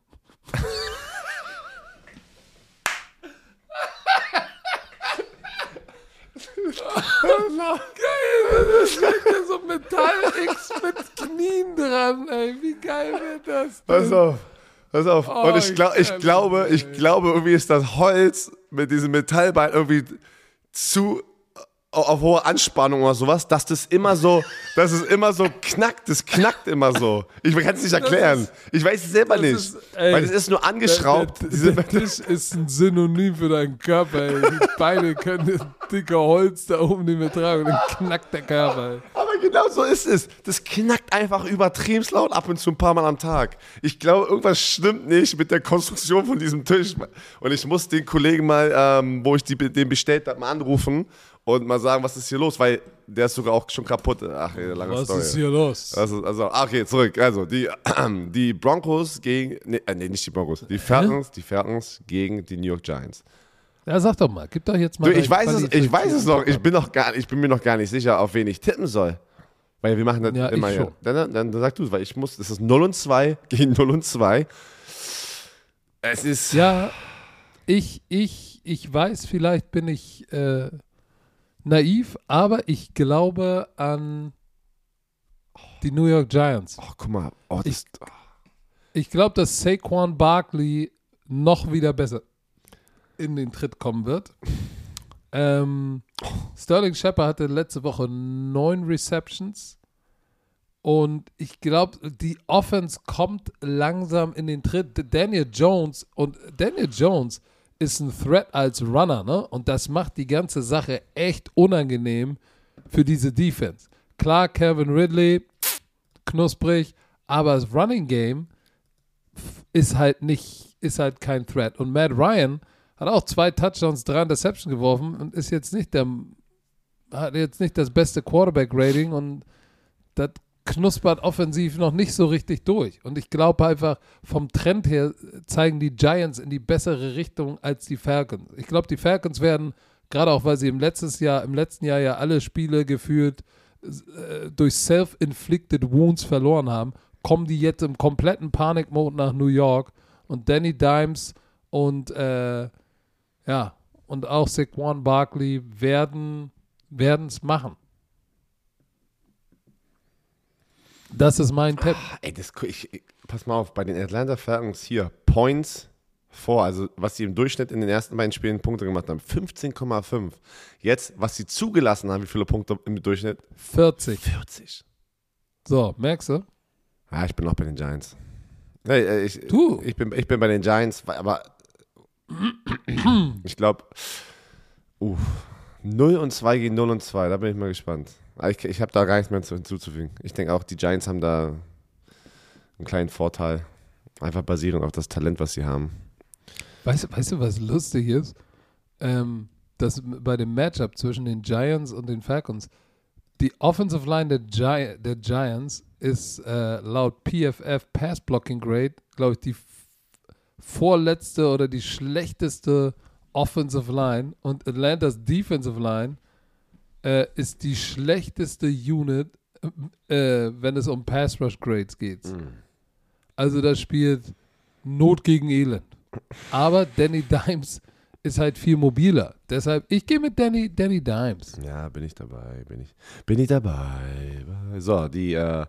Geil, das ist ja so Metall-X mit Knien dran, ey. Wie geil wird das? Pass auf. Pass auf. Oh, und ich, glaub, ich ich glaube, ich glaube, irgendwie ist das Holz mit diesem Metallbein irgendwie zu auf hohe Anspannung oder sowas, dass das immer so, dass es immer so knackt. Das knackt immer so. Ich kann es nicht erklären. ist- ich weiß es selber nicht. ist- ey, weil es ist nur angeschraubt. Der, der, der Tisch ist ein Synonym für deinen Körper, ey. Die Beine können das dicke Holz da oben nicht mehr tragen und dann knackt der Körper, ey. Aber genau so ist es. Das knackt einfach übertrieben laut ab und zu ein paar Mal am Tag. Ich glaube, irgendwas stimmt nicht mit der Konstruktion von diesem Tisch. Und ich muss den Kollegen mal, ähm, wo ich die, den bestellt habe, mal anrufen und mal sagen, was ist hier los, weil der ist sogar auch schon kaputt. Ach, lange Was Story. ist hier los? Also, also, okay, zurück. Also, die, die Broncos gegen, nee, äh, nee, nicht die Broncos, die Falcons, die Falcons gegen die New York Giants. Ja, sag doch mal, gib doch jetzt mal. Du, ich weiß es, ich weiß es noch. Ich bin noch gar, ich bin mir noch gar nicht sicher, auf wen ich tippen soll. Weil wir machen das Ja, immer ich ja. schon. Dann, dann, dann sag du es, weil ich muss, das ist 0 und 2 gegen 0 und 2. Es ist, Ja, ich, ich, ich weiß, vielleicht bin ich äh, naiv, aber ich glaube an die New York Giants. oh, guck mal, oh, das, Ich glaube, dass Saquon Barkley noch wieder besser in den Tritt kommen wird. Ähm, Sterling Shepard hatte letzte Woche neun Receptions. Und ich glaube, die Offense kommt langsam in den Tritt. Daniel Jones und Daniel Jones ist ein Threat als Runner, ne? Und das macht die ganze Sache echt unangenehm für diese Defense. Klar, Kevin Ridley, knusprig, aber das Running Game ist halt nicht, ist halt kein Threat. Und Matt Ryan hat auch zwei Touchdowns, drei Interceptions geworfen und ist jetzt nicht der, hat jetzt nicht das beste Quarterback-Rating und das knuspert offensiv noch nicht so richtig durch. Und ich glaube einfach, vom Trend her zeigen die Giants in die bessere Richtung als die Falcons. Ich glaube, die Falcons werden, gerade auch weil sie im, letztes Jahr, im letzten Jahr ja alle Spiele geführt äh, durch self-inflicted Wounds verloren haben, kommen die jetzt im kompletten Panikmode nach New York und Danny Dimes und äh, ja, und auch Saquon Barkley werden es machen. Das ist mein Tipp. ey, das, ich, ich, pass mal auf, bei den Atlanta Falcons hier, Points vor. Also, was sie im Durchschnitt in den ersten beiden Spielen Punkte gemacht haben. 15,5. Jetzt, was sie zugelassen haben, wie viele Punkte im Durchschnitt? 40. 40. So, merkst du? Ja, ich bin auch bei den Giants. Äh, ich, Du? Ich bin, ich bin bei den Giants, aber ich glaube, uh, 0 und 2 gegen 0 und 2, da bin ich mal gespannt. Ich, ich habe da gar nichts mehr zu- hinzuzufügen. Ich denke auch, die Giants haben da einen kleinen Vorteil. Einfach basierend auf das Talent, was sie haben. Weißt, du- weißt du, was lustig ist? Ähm, dass bei dem Matchup zwischen den Giants und den Falcons, die Offensive Line der, Gi der Giants ist äh, laut PFF Pass Blocking Grade, glaube ich, die vorletzte oder die schlechteste Offensive Line und Atlantas Defensive Line äh, ist die schlechteste Unit, äh, wenn es um Pass Rush Grades geht. Also da spielt Not gegen Elend. Aber Danny Dimes ist halt viel mobiler. Deshalb, ich gehe mit Danny, Danny Dimes. Ja, bin ich dabei, bin ich, bin ich dabei. So, die äh,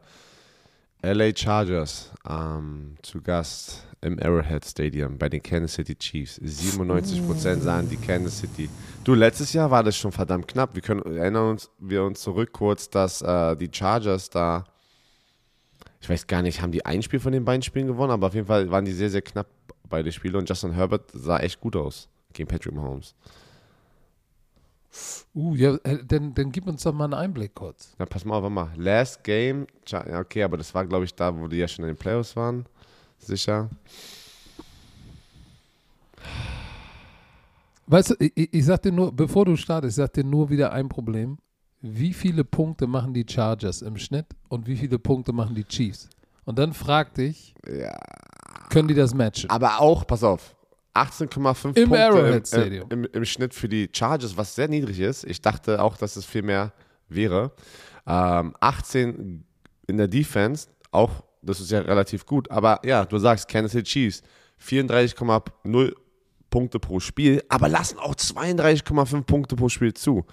LA Chargers ähm, zu Gast im Arrowhead Stadium bei den Kansas City Chiefs. 97% sagen die Kansas City. Du, letztes Jahr war das schon verdammt knapp. Wir können erinnern uns, wir uns zurück kurz, dass äh, die Chargers da, ich weiß gar nicht, haben die ein Spiel von den beiden Spielen gewonnen, aber auf jeden Fall waren die sehr, sehr knapp beide Spiele und Justin Herbert sah echt gut aus gegen Patrick Mahomes. Uh, ja, äh, dann, dann gib uns doch mal einen Einblick kurz. Na, pass mal auf, warte mal. Last Game, okay, aber das war, glaube ich, da, wo die ja schon in den Playoffs waren. Sicher. Weißt du, ich, ich ich sag dir nur, bevor du startest, ich sag dir nur wieder ein Problem. Wie viele Punkte machen die Chargers im Schnitt und wie viele Punkte machen die Chiefs? Und dann frag dich, Ja. können die das matchen? Aber auch, pass auf, 18,5 Im Punkte im, im, im, im Schnitt für die Chargers, was sehr niedrig ist. Ich dachte auch, dass es viel mehr wäre. Ähm, 18 in der Defense, auch, das ist ja relativ gut. Aber ja, du sagst Kansas City Chiefs, 34,0 Punkte pro Spiel, aber lassen auch 32,5 Punkte pro Spiel zu.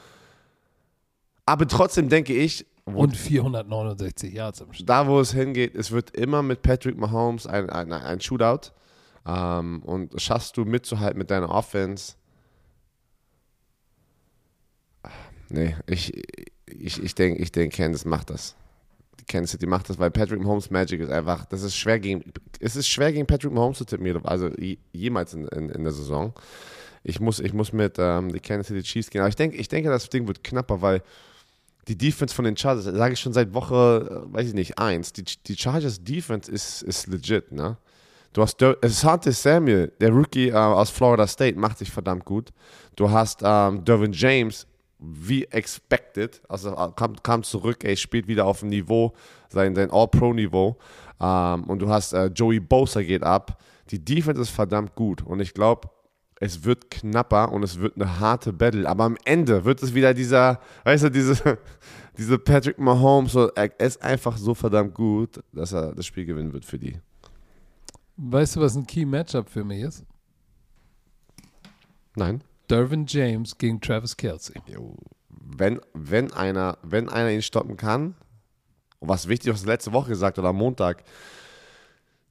Aber trotzdem denke ich, Und 469 Yards im Schnitt. da, wo es hingeht, es wird immer mit Patrick Mahomes ein, ein, ein Shootout. Ähm, und schaffst du mitzuhalten mit deiner Offense? Nee, ich, ich, ich denke, ich denk, Kansas macht das. Kansas City macht das, weil Patrick Mahomes Magic ist einfach, das ist schwer gegen, es ist schwer gegen Patrick Mahomes zu tippen, also je- jemals in, in, in der Saison. Ich muss, ich muss mit ähm, die Kansas City Chiefs gehen. Aber ich denke, ich denke, das Ding wird knapper, weil die Defense von den Chargers, sage ich schon seit Woche, äh, weiß ich nicht, eins, die, die Chargers Defense ist, ist legit, ne? Du hast Asante Samuel, der Rookie äh, aus Florida State, macht sich verdammt gut. Du hast ähm, Dervin James, wie expected, also äh, kam, kam zurück, ey, spielt wieder auf dem Niveau, sein, sein All-Pro-Niveau. Ähm, und du hast äh, Joey Bosa geht ab. Die Defense ist verdammt gut und ich glaube, es wird knapper und es wird eine harte Battle. Aber am Ende wird es wieder dieser, weißt du, diese, diese Patrick Mahomes, so, er ist einfach so verdammt gut, dass er das Spiel gewinnen wird für die. Weißt du, was ein Key Matchup für mich ist? Nein. Dervin James gegen Travis Kelsey. Wenn, wenn, einer, wenn einer ihn stoppen kann, und was wichtig, was letzte Woche gesagt oder am Montag,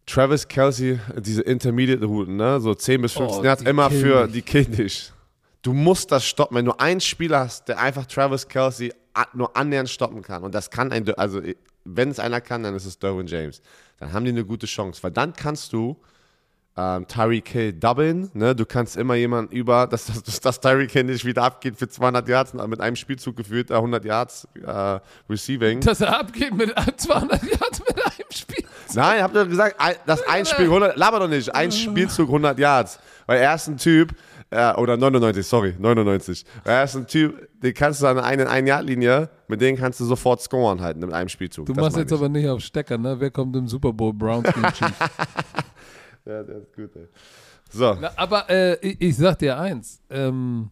Travis Kelsey, diese Intermediate-Routen, ne? so 10 bis 15 Oh, immer killen für mich. die Kindisch. Du musst das stoppen. Wenn du einen Spieler hast, der einfach Travis Kelsey nur annähernd stoppen kann, und das kann ein, also wenn es einer kann, dann ist es Derwin James, dann haben die eine gute Chance, weil dann kannst du ähm, Tyreek Hill doublen, ne? du kannst immer jemanden über, dass, dass, dass, dass Tyreek Hill nicht wieder abgeht für 200 Yards, mit einem Spielzug geführt, äh, 100 Yards äh, Receiving. Dass er abgeht mit 200 Yards mit einem Spiel. Nein, habt ihr gesagt, ein- das ein Spiel 100, laber doch nicht, ein Spielzug 100 Yards. Weil er ist ein Typ, äh, oder 99, sorry, 99. Er ist ein Typ, den kannst du an der einen ein Yard linie mit dem kannst du sofort scoren halt mit einem Spielzug. Du Das machst jetzt ich. aber nicht auf Stecker, ne? Wer kommt im Super Bowl? Browns gegen Chiefs. Ja, der ist gut, ey. So, Na, aber äh, ich, ich sag dir eins. Ähm,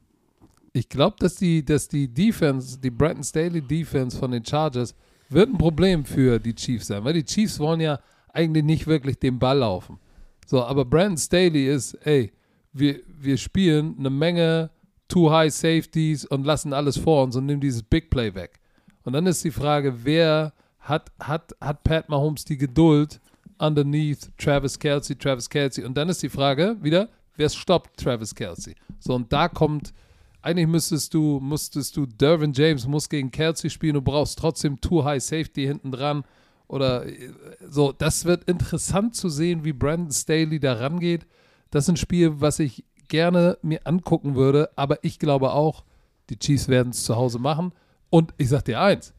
ich glaube, dass die, dass die Defense, die Brandon Staley Defense von den Chargers, wird ein Problem für die Chiefs sein, weil die Chiefs wollen ja eigentlich nicht wirklich den Ball laufen. So, aber Brandon Staley ist, ey, wir, wir spielen eine Menge Too High Safeties und lassen alles vor uns und nehmen dieses Big Play weg. Und dann ist die Frage, wer hat, hat, hat Pat Mahomes die Geduld underneath Travis Kelsey, Travis Kelsey? Und dann ist die Frage wieder, Wer stoppt Travis Kelsey? So, und da kommt, eigentlich müsstest du, musstest du, Dervin James muss gegen Kelsey spielen, du brauchst trotzdem Too High Safety hinten dran. Oder äh, so, das wird interessant zu sehen, wie Brandon Staley da rangeht. Das ist ein Spiel, was ich gerne mir angucken würde, aber ich glaube auch, die Chiefs werden es zu Hause machen. Und ich sag dir eins: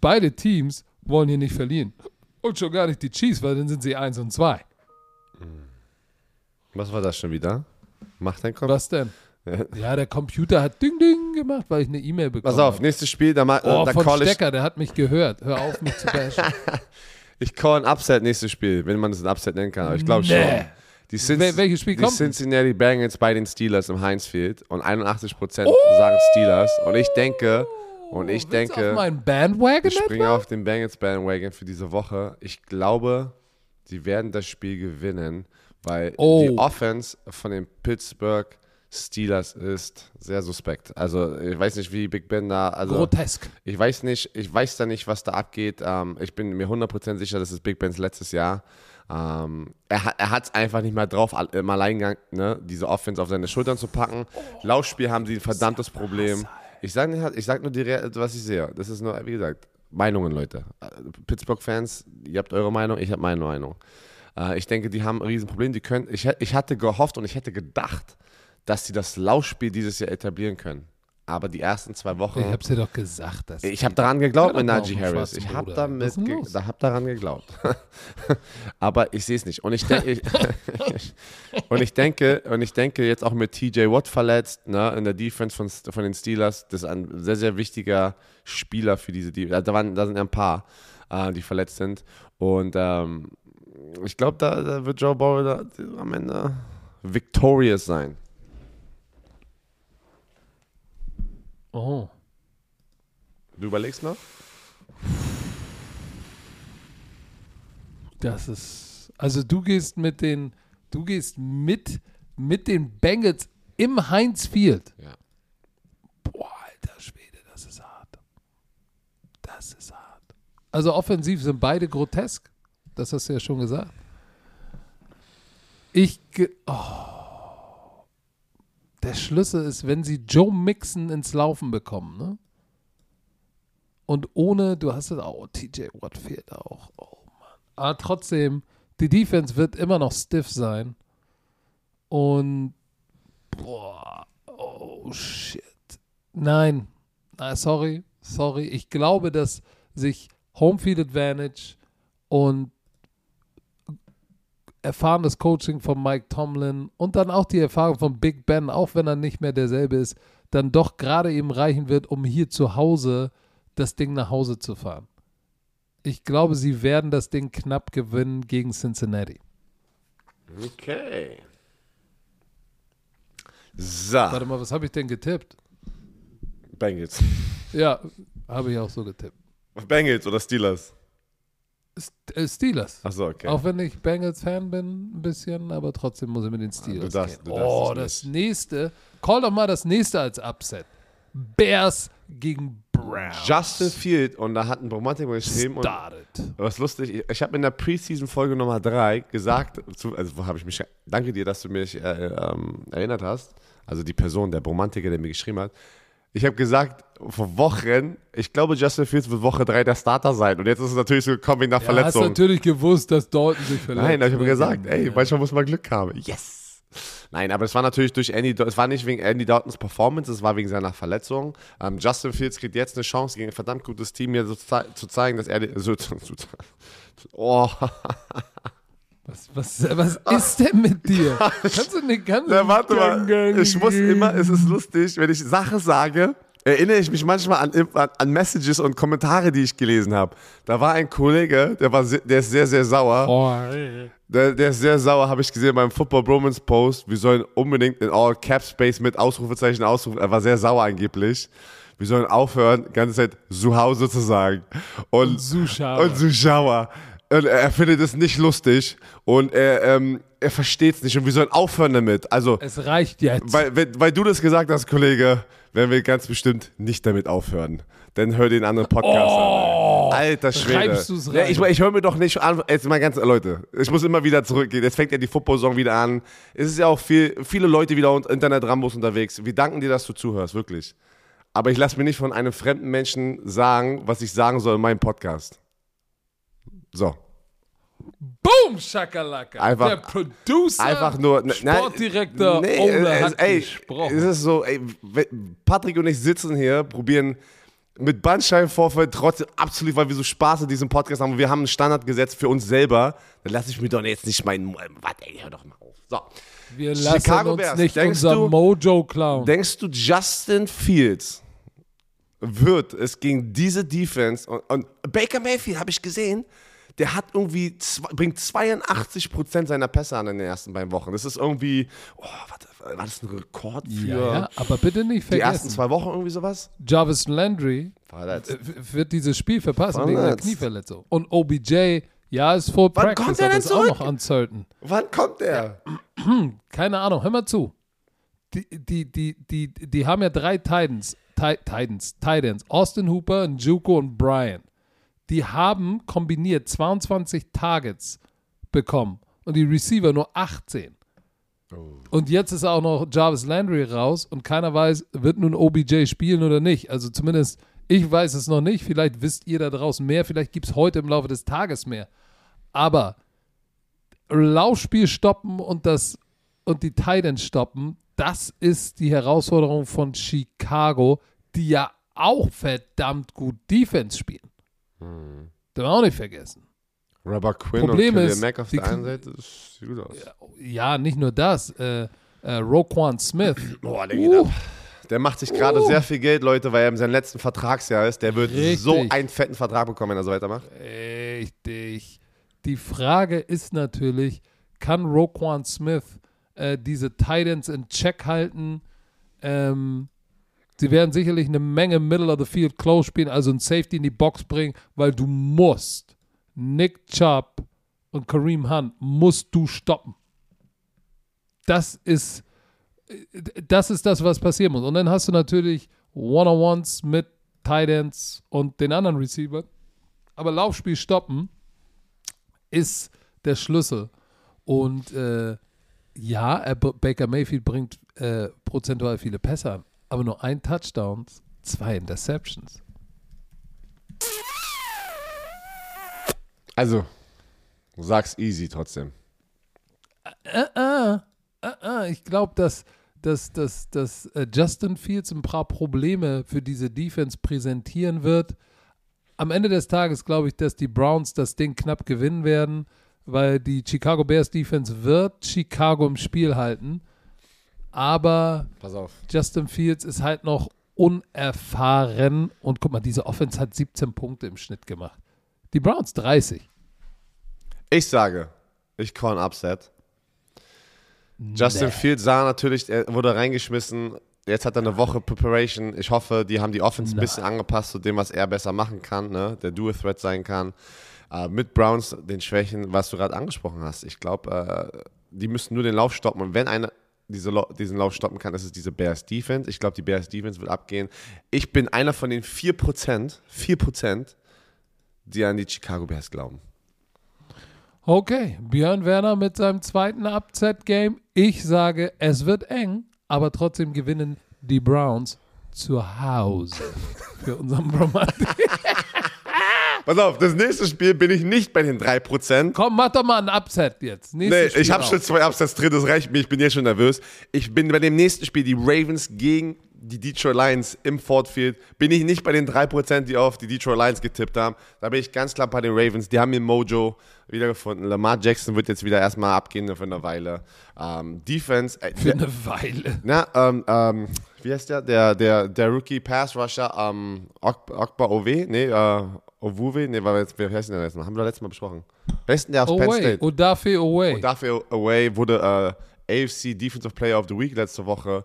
beide Teams wollen hier nicht verlieren. Und schon gar nicht die Chiefs, weil dann sind sie 1 und 2. Was war das schon wieder? Macht dein Kopf? Was denn? Ja, der Computer hat Ding Ding gemacht, weil ich eine E-Mail bekommen Pass auf, habe. nächstes Spiel, da, ma- Oh, da von call ich, Stecker, der hat mich gehört. Hör auf, mich zu bashen. ich call ein Upset nächstes Spiel, wenn man es ein Upset nennen kann. Aber ich glaube Nee. schon. Die, Cinc- Wel- welches Spiel die kommt? Cincinnati Bengals bei den Steelers im Heinz Field und 81% Oh! sagen Steelers. Und ich denke, und ich Willst denke, ich springe etwa? auf den Bengals Bandwagon für diese Woche. Ich glaube, sie werden das Spiel gewinnen, weil Oh. die Offense von den Pittsburgh Steelers ist sehr suspekt. Also ich weiß nicht, wie Big Ben da, also Grotesk. ich weiß nicht, ich weiß da nicht, was da abgeht. Ähm, ich bin mir 100% sicher, das ist Big Bens letztes Jahr. Ähm, er hat er es einfach nicht mehr drauf, im Alleingang ne, diese Offense auf seine Schultern zu packen. Laufspiel haben sie ein verdammtes Problem. Ich sage sag nur, die, was ich sehe. Das ist nur, wie gesagt, Meinungen, Leute. Pittsburgh-Fans, ihr habt eure Meinung, ich habe meine Meinung. Äh, ich denke, die haben ein Riesenproblem. Die können, ich, ich hatte gehofft und ich hätte gedacht, dass sie das Laufspiel dieses Jahr etablieren können. Aber die ersten zwei Wochen. Ich hab's dir doch gesagt. Dass Ich habe daran geglaubt mit Najee Harris. Ich habe damit, ge da hab daran geglaubt. Aber ich sehe es nicht. Und ich, denke, ich, und ich denke, und ich denke jetzt auch mit TJ Watt verletzt, ne, in der Defense von, von den Steelers, das ist ein sehr, sehr wichtiger Spieler für diese Defense. Da, waren, da sind ein paar, äh, die verletzt sind. Und ähm, ich glaube, da, da wird Joe Burrow am Ende victorious sein. Oh. Du überlegst noch? Das ist. Also du gehst mit den, du gehst mit, mit den Bengals im Heinz Field. Ja. Boah, alter Schwede, das ist hart. Das ist hart. Also offensiv sind beide grotesk. Das hast du ja schon gesagt. Ich. ge- Oh. Der Schlüssel ist, wenn sie Joe Mixon ins Laufen bekommen, ne? Und ohne, du hast es auch, TJ Watt fehlt auch. Oh Mann. Aber trotzdem, die Defense wird immer noch stiff sein. Und boah, oh shit. Nein, Na, sorry, sorry. Ich glaube, dass sich Homefield Advantage und erfahrenes Coaching von Mike Tomlin und dann auch die Erfahrung von Big Ben, auch wenn er nicht mehr derselbe ist, dann doch gerade eben reichen wird, um hier zu Hause das Ding nach Hause zu fahren. Ich glaube, sie werden das Ding knapp gewinnen gegen Cincinnati. Okay. So, Warte mal, was habe ich denn getippt? Bengals. Ja, habe ich auch so getippt. Bengals oder Steelers? Äh, Steelers. Achso, okay. Auch wenn ich Bengals-Fan bin, ein bisschen, aber trotzdem muss ich mit den Steelers darfst- gehen. oh, das nicht. nächste. Call doch mal das nächste als Upset. Bears gegen Browns. Justin Field, und da hat ein Bromantik mal geschrieben. Und Started. was lustig, ich, ich habe in der Preseason-Folge Nummer 3 gesagt, zu, also wo habe ich mich, danke dir, dass du mich äh, ähm, erinnert hast, also die Person, der Bromantiker, der mir geschrieben hat. Ich habe gesagt, vor Wochen, ich glaube, Justin Fields wird Woche 3 der Starter sein. Und jetzt ist es natürlich so gekommen wegen der Ja, hast Verletzung. natürlich gewusst, dass Dalton sich verletzt. Nein, habe ich ne? gesagt, ey, Ja. manchmal muss man Glück haben. Yes! Nein, aber es war natürlich durch Andy, es war nicht wegen Andy Daltons Performance, es war wegen seiner Verletzung. Ähm, Justin Fields kriegt jetzt eine Chance gegen ein verdammt gutes Team, mir so zu zeigen, dass er so, zu, zu, oh, Was, was, was ist denn mit dir? Kannst du nicht ganz. Na, warte mal, ich muss immer, es ist lustig, wenn ich Sachen sage, erinnere ich mich manchmal an, an, an Messages und Kommentare, die ich gelesen habe. Da war ein Kollege, der, war, der ist sehr, sehr sauer. Oh, ey. Der, der ist sehr sauer, habe ich gesehen beim Football Bromance Post. Wir sollen unbedingt in All Cap Space mit Ausrufezeichen ausrufen. Er war sehr sauer angeblich. Wir sollen aufhören, die ganze Zeit zu Hause zu sagen. Und, Zuschauer. und Zuschauer. Und er findet es nicht lustig und er, ähm, er versteht es nicht und wir sollen aufhören damit. Also, es reicht jetzt. weil, wenn, weil du das gesagt hast, Kollege, werden wir ganz bestimmt nicht damit aufhören. Dann hör den anderen Podcast an. Alter Schwede. Treibst du's Ja, rein. ich ich höre mir doch nicht an. Jetzt mal ganz, Leute, ich muss immer wieder zurückgehen. Jetzt fängt ja die Football-Saison wieder an. Es ist ja auch viel, viele Leute wieder unter Internet-Rambos unterwegs. Wir danken dir, dass du zuhörst, wirklich. Aber ich lasse mir nicht von einem fremden Menschen sagen, was ich sagen soll in meinem Podcast. So. Boom, Shakalaka. Einfach- Der Producer, Einfach nur. ne- Sportdirektor nee, Ole hat ey, gesprochen. Es ist so, ey, Patrick und ich sitzen hier, probieren mit Bandscheibenvorfall trotzdem absolut, weil wir so Spaß in diesem Podcast haben. Wir haben einen Standard gesetzt für uns selber. Dann lasse ich mir doch jetzt nicht meinen. Warte, ey, hör doch mal auf. So. Wir lassen Chicago uns Bears, nicht denkst unser du- Mojo klauen. Denkst du, Justin Fields wird es gegen diese Defense und, und Baker Mayfield habe ich gesehen, der hat irgendwie bringt 82% seiner Pässe an in den ersten beiden Wochen. Das ist irgendwie, oh, warte, war das ein Rekord für ja, ja, aber bitte nicht die ersten vergessen, zwei Wochen irgendwie sowas? Jarvis Landry Verletzt. wird dieses Spiel verpassen wegen der Verletzt. Knieverletzung. Und OBJ, ja, ist full Wann practice, kommt der denn ist auch zurück? noch uncertain. Wann kommt der? Keine Ahnung, hör mal zu. Die, die, die, die, die haben ja drei Titans, Ti- Titans, Titans, Austin Hooper, Njuko und Brian. Die haben kombiniert 22 Targets bekommen und die Receiver nur 18. Und jetzt ist auch noch Jarvis Landry raus und keiner weiß, wird nun OBJ spielen oder nicht. Also zumindest ich weiß es noch nicht. Vielleicht wisst ihr da draußen mehr. Vielleicht gibt es heute im Laufe des Tages mehr. Aber Laufspiel stoppen und das und die Titans stoppen, das ist die Herausforderung von Chicago, die ja auch verdammt gut Defense spielen. Darf man auch nicht vergessen. Rubber Quinn Problem und ist, Mack auf der einen Seite, sieht gut aus. Ja, nicht nur das. Äh, äh, Roquan Smith. Boah, der geht Uh, ab. Der macht sich gerade Uh. sehr viel Geld, Leute, weil er in seinem letzten Vertragsjahr ist. Der wird Richtig. so einen fetten Vertrag bekommen, wenn er so weitermacht. Richtig. Die Frage ist natürlich, kann Roquan Smith äh, diese Titans in Check halten? Ähm, sie werden sicherlich eine Menge Middle of the Field Close spielen, also ein Safety in die Box bringen, weil du musst Nick Chubb und Kareem Hunt musst du stoppen. Das ist das ist das, was passieren muss. Und dann hast du natürlich One-on-Ones mit Titans und den anderen Receiver. Aber Laufspiel stoppen ist der Schlüssel. Und äh, ja, er, Baker Mayfield bringt äh, prozentual viele Pässe an, aber nur ein Touchdown, zwei Interceptions. Also, du sagst easy trotzdem. Äh, äh, äh, äh. Ich glaube, dass, dass, dass, dass äh, Justin Fields ein paar Probleme für diese Defense präsentieren wird. Am Ende des Tages glaube ich, dass die Browns das Ding knapp gewinnen werden, weil die Chicago Bears Defense wird Chicago im Spiel halten. Aber. Justin Fields ist halt noch unerfahren. Und guck mal, diese Offense hat 17 Punkte im Schnitt gemacht. Die Browns 30. Ich sage, ich call ein Upset. Justin Nee. Fields sah natürlich, er wurde reingeschmissen. Jetzt hat er eine Woche Preparation. Ich hoffe, die haben die Offense ein bisschen angepasst zu dem, was er besser machen kann, ne? der Dual-Threat sein kann. Äh, mit Browns, den Schwächen, was du gerade angesprochen hast. Ich glaube, äh, die müssen nur den Lauf stoppen. Und wenn einer diese, Lau- diesen Lauf stoppen kann, ist es diese Bears Defense. Ich glaube, die Bears Defense wird abgehen. Ich bin einer von den 4%, 4%, die an die Chicago Bears glauben. Okay, Björn Werner mit seinem zweiten Upset-Game. Ich sage, es wird eng, aber trotzdem gewinnen die Browns zu Hause für unseren Romantik. Pass auf, das nächste Spiel bin ich nicht bei den 3%. Komm, mach doch mal ein Upset jetzt. Nee, Nächstes Spiel ich habe schon zwei Upsets drin, das reicht mir, ich bin jetzt schon nervös. Ich bin bei dem nächsten Spiel, die Ravens gegen die Detroit Lions im Ford Field, bin ich nicht bei den 3%, die auf die Detroit Lions getippt haben. Da bin ich ganz klar bei den Ravens. Die haben ihr Mojo wiedergefunden. Lamar Jackson wird jetzt wieder erstmal abgehen für eine Weile. Ähm, Defense, äh, Für eine Weile. na, ähm, ähm, wie heißt der? Der, der, der Rookie Pass Rusher, ähm, Ok- Okbar Ove? Nee, äh, Ovuwe? Nee, war jetzt, wer heißt denn der letzte Mal? Haben wir letztes Mal besprochen. Wer ist denn der aus Penn Away. State? Odafe away. Dafür Away wurde äh, AFC Defensive Player of the Week letzte Woche.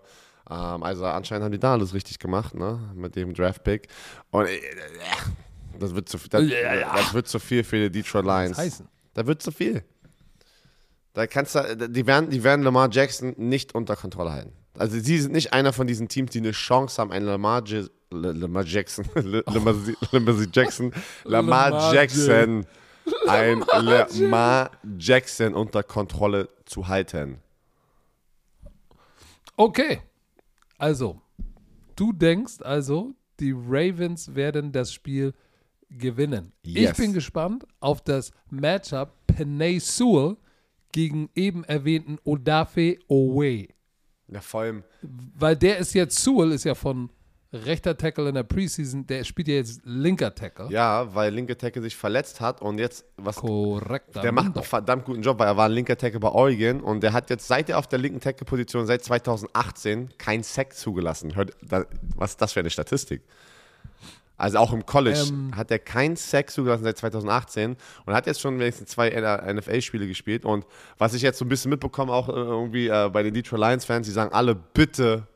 Ähm, also anscheinend haben die da alles richtig gemacht, ne? Mit dem Draft-Pick. Und äh, äh, das, wird zu, das, das wird zu viel für die Detroit Lions. heißen? Da wird zu viel. Da kannst du, die werden, die werden Lamar Jackson nicht unter Kontrolle halten. Also sie sind nicht einer von diesen Teams, die eine Chance haben, einen Lamar, Lamar Jackson, Lamar, Lamar Jackson, Lamar Lamar Jackson, ein Lamar Jackson unter Kontrolle zu halten. Okay. Also, du denkst also, die Ravens werden das Spiel gewinnen. Yes. Ich bin gespannt auf das Matchup Penay Sewell gegen eben erwähnten Odafe Owe. Ja, vor allem, Weil der ist jetzt, Sewell ist ja von rechter Tackle in der Preseason, der spielt ja jetzt linker Tackle. ja, weil linke Tackle sich verletzt hat und jetzt, was Korrekt. Der macht einen verdammt guten Job, weil er war ein linker Tackle bei Oregon und der hat jetzt seit er auf der linken Tackle-Position seit 2018 kein Sack zugelassen. Hört, was ist das für eine Statistik? Also auch im College Ähm. hat er keinen Sack zugelassen seit 2018 und hat jetzt schon wenigstens zwei NFL-Spiele gespielt. Und was ich jetzt so ein bisschen mitbekomme, auch äh, irgendwie äh, bei den Detroit Lions-Fans, die sagen alle, bitte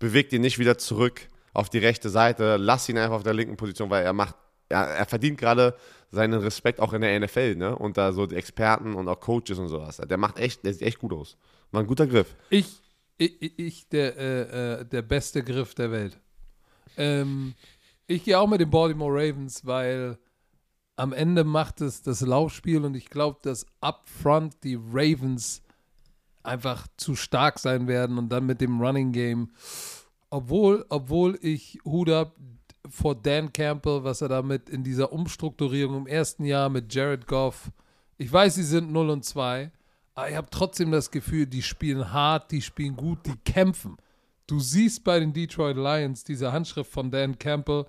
bewegt ihn nicht wieder zurück auf die rechte Seite, lass ihn einfach auf der linken Position, weil er macht, er, er verdient gerade seinen Respekt auch in der NFL, ne? Und da so die Experten und auch Coaches und sowas. Der macht echt, der sieht echt gut aus. War ein guter Griff. Ich, ich, ich der, äh, äh, der beste Griff der Welt. Ähm, ich gehe auch mit den Baltimore Ravens, weil am Ende macht es das Laufspiel und ich glaube, dass upfront die Ravens einfach zu stark sein werden und dann mit dem Running Game, obwohl, obwohl ich Hut ab vor Dan Campbell, was er damit in dieser Umstrukturierung im ersten Jahr mit Jared Goff, ich weiß, sie sind 0 und 2, aber ich habe trotzdem das Gefühl, die spielen hart, die spielen gut, die kämpfen. Du siehst bei den Detroit Lions diese Handschrift von Dan Campbell,